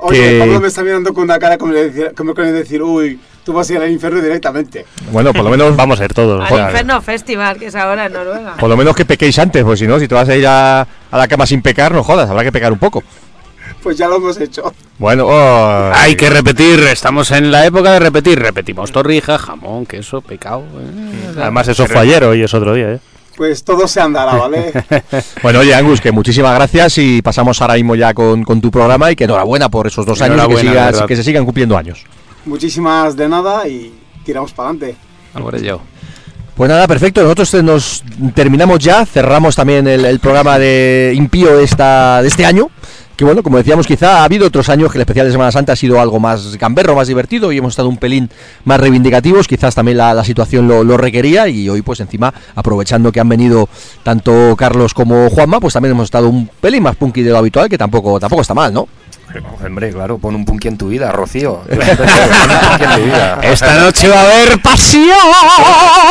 L: Oye,
C: que-
L: Pablo me está mirando con una cara como, de decir, como de decir, uy, tú vas a ir al infierno directamente.
C: Bueno, por lo menos
I: Vamos a ir todos.
E: Al Inferno Festival, que es ahora en Noruega.
C: Por lo menos que pequéis antes, pues si no, si te vas a ir a, a la cama sin pecar, no jodas, habrá que pecar un poco.
L: Pues ya lo hemos hecho.
C: Bueno, oh,
D: Hay que repetir, estamos en la época de repetir. Repetimos torrija, jamón, queso, pecado. eh.
I: Además, eso fue ayer, hoy es otro día, ¿eh?
L: Pues todo se andará, ¿vale?
C: Bueno, oye, Angus, que muchísimas gracias y pasamos ahora mismo ya con, con tu programa y que enhorabuena por esos dos años y que, sigas- que se sigan cumpliendo años.
L: Muchísimas de nada y tiramos para adelante.
D: Algo yo.
C: Pues nada, perfecto. Nosotros nos terminamos ya, cerramos también el, el programa de Impío de, esta, de este año. Que bueno, como decíamos, quizá ha habido otros años que el especial de Semana Santa ha sido algo más gamberro, más divertido y hemos estado un pelín más reivindicativos. Quizás también la, la situación lo, lo requería y hoy, pues encima, aprovechando que han venido tanto Carlos como Juanma, pues también hemos estado un pelín más punky de lo habitual, que tampoco, tampoco está mal, ¿no?
I: Hombre, claro, pon un punky en tu vida, Rocío.
D: Esta noche va a haber pasión.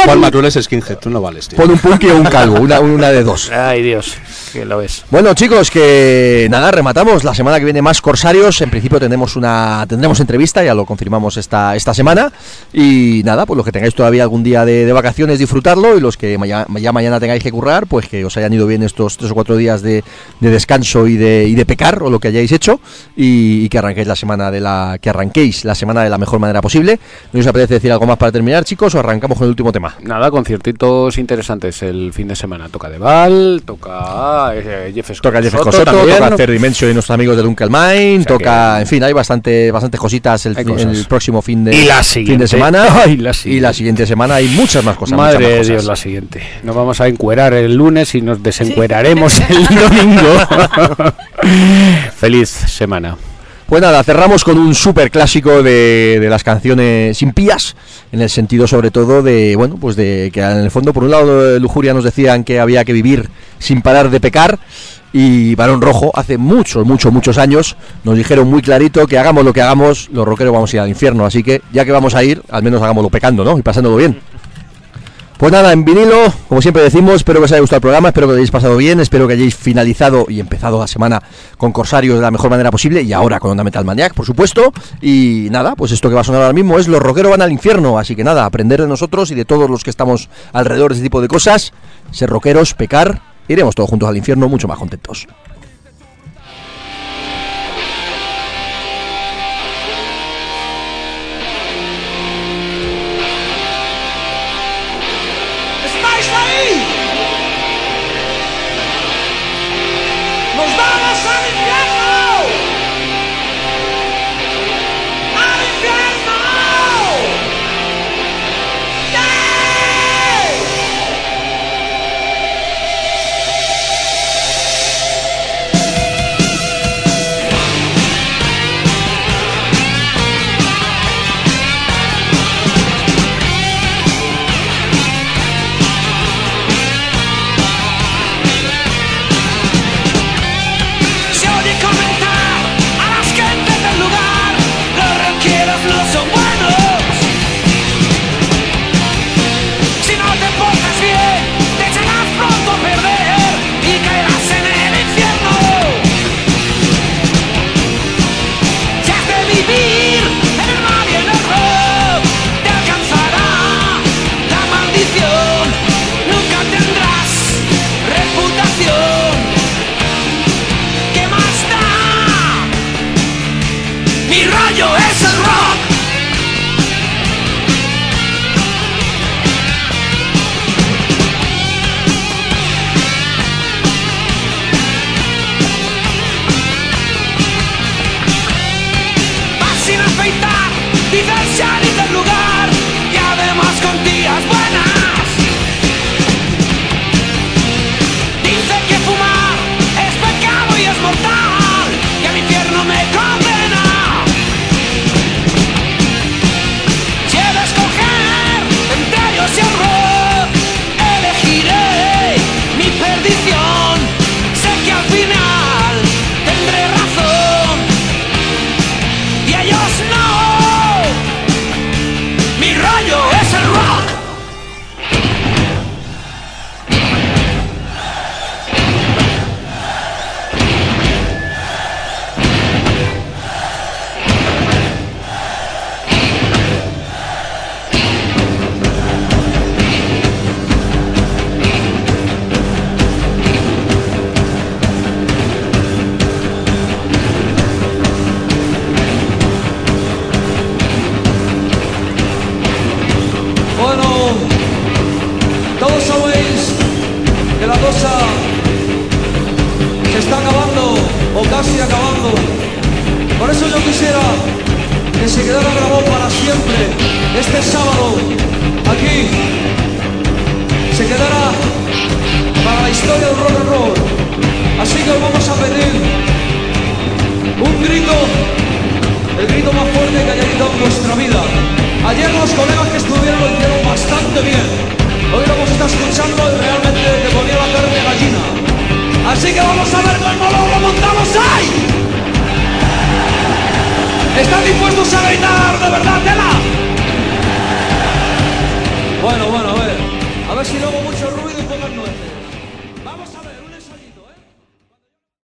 G: Juanma, tú eres skinhead, tú no vales, tío.
C: Pon un punky o un calvo, una, una de dos.
D: Ay, Dios, que lo ves.
C: Bueno chicos, que nada, rematamos. La semana que viene más Corsarios. En principio tendremos una tendremos entrevista, ya lo confirmamos esta, esta semana. Y nada, pues los que tengáis todavía algún día de, de vacaciones, disfrutarlo. Y los que ya mañana tengáis que currar, pues que os hayan ido bien estos tres o cuatro días de, de descanso y de, y de pecar, o lo que hayáis hecho. Y, y que arranquéis la semana de la. que arranquéis la semana de la mejor manera posible. ¿No os apetece decir algo más para terminar, chicos? O arrancamos con el último tema.
D: Nada, conciertitos interesantes el fin de semana. Toca de Val, toca eh, Jeff Scott
C: Toca Jeff
D: Soto
C: Scott Soto,
D: también.
C: toca Third Dimension y nuestros amigos de Dunkel Mine,
D: sea
C: toca,
D: que-
C: en fin, hay bastante, bastantes cositas el, fin- próximo fin de,
D: Y la
C: fin
D: siguiente.
C: de semana.
D: Ay, la
C: y
D: siguiente.
C: la siguiente semana hay muchas más cosas.
D: Madre
C: más
D: de
C: cosas.
D: Dios, la siguiente. Nos vamos a encuerar el lunes y nos desencueraremos el domingo. Feliz semana.
C: Pues nada, cerramos con un super clásico de, de las canciones impías, en el sentido sobre todo de, bueno, pues de que en el fondo, por un lado, de Lujuria nos decían que había que vivir sin parar de pecar, y Barón Rojo, hace muchos, muchos, muchos años, nos dijeron muy clarito que hagamos lo que hagamos, los rockeros vamos a ir al infierno, así que ya que vamos a ir, al menos hagámoslo pecando, ¿no? Y pasándolo bien. Pues nada, en vinilo, como siempre decimos, espero que os haya gustado el programa, espero que lo hayáis pasado bien, espero que hayáis finalizado y empezado la semana con Corsarios de la mejor manera posible y ahora con Onda Metal Maniac, por supuesto. Y nada, pues esto que va a sonar ahora mismo es Los rockeros van al infierno, así que nada, aprender de nosotros y de todos los que estamos alrededor de este tipo de cosas, ser rockeros, pecar, iremos todos juntos al infierno mucho más contentos.
B: Que se quedara grabado para siempre este sábado aquí. Se quedará para la historia del rock and roll. Así que os vamos a pedir un grito, el grito más fuerte que haya gritado en vuestra vida. Ayer los colegas que estuvieron lo hicieron bastante bien. Hoy lo hemos estado escuchando y realmente te ponía la carne gallina. Así que vamos a ver cómo lo montamos ahí. ¿Están dispuestos a gritar de verdad, tela? Bueno, bueno, a ver. A ver si luego mucho.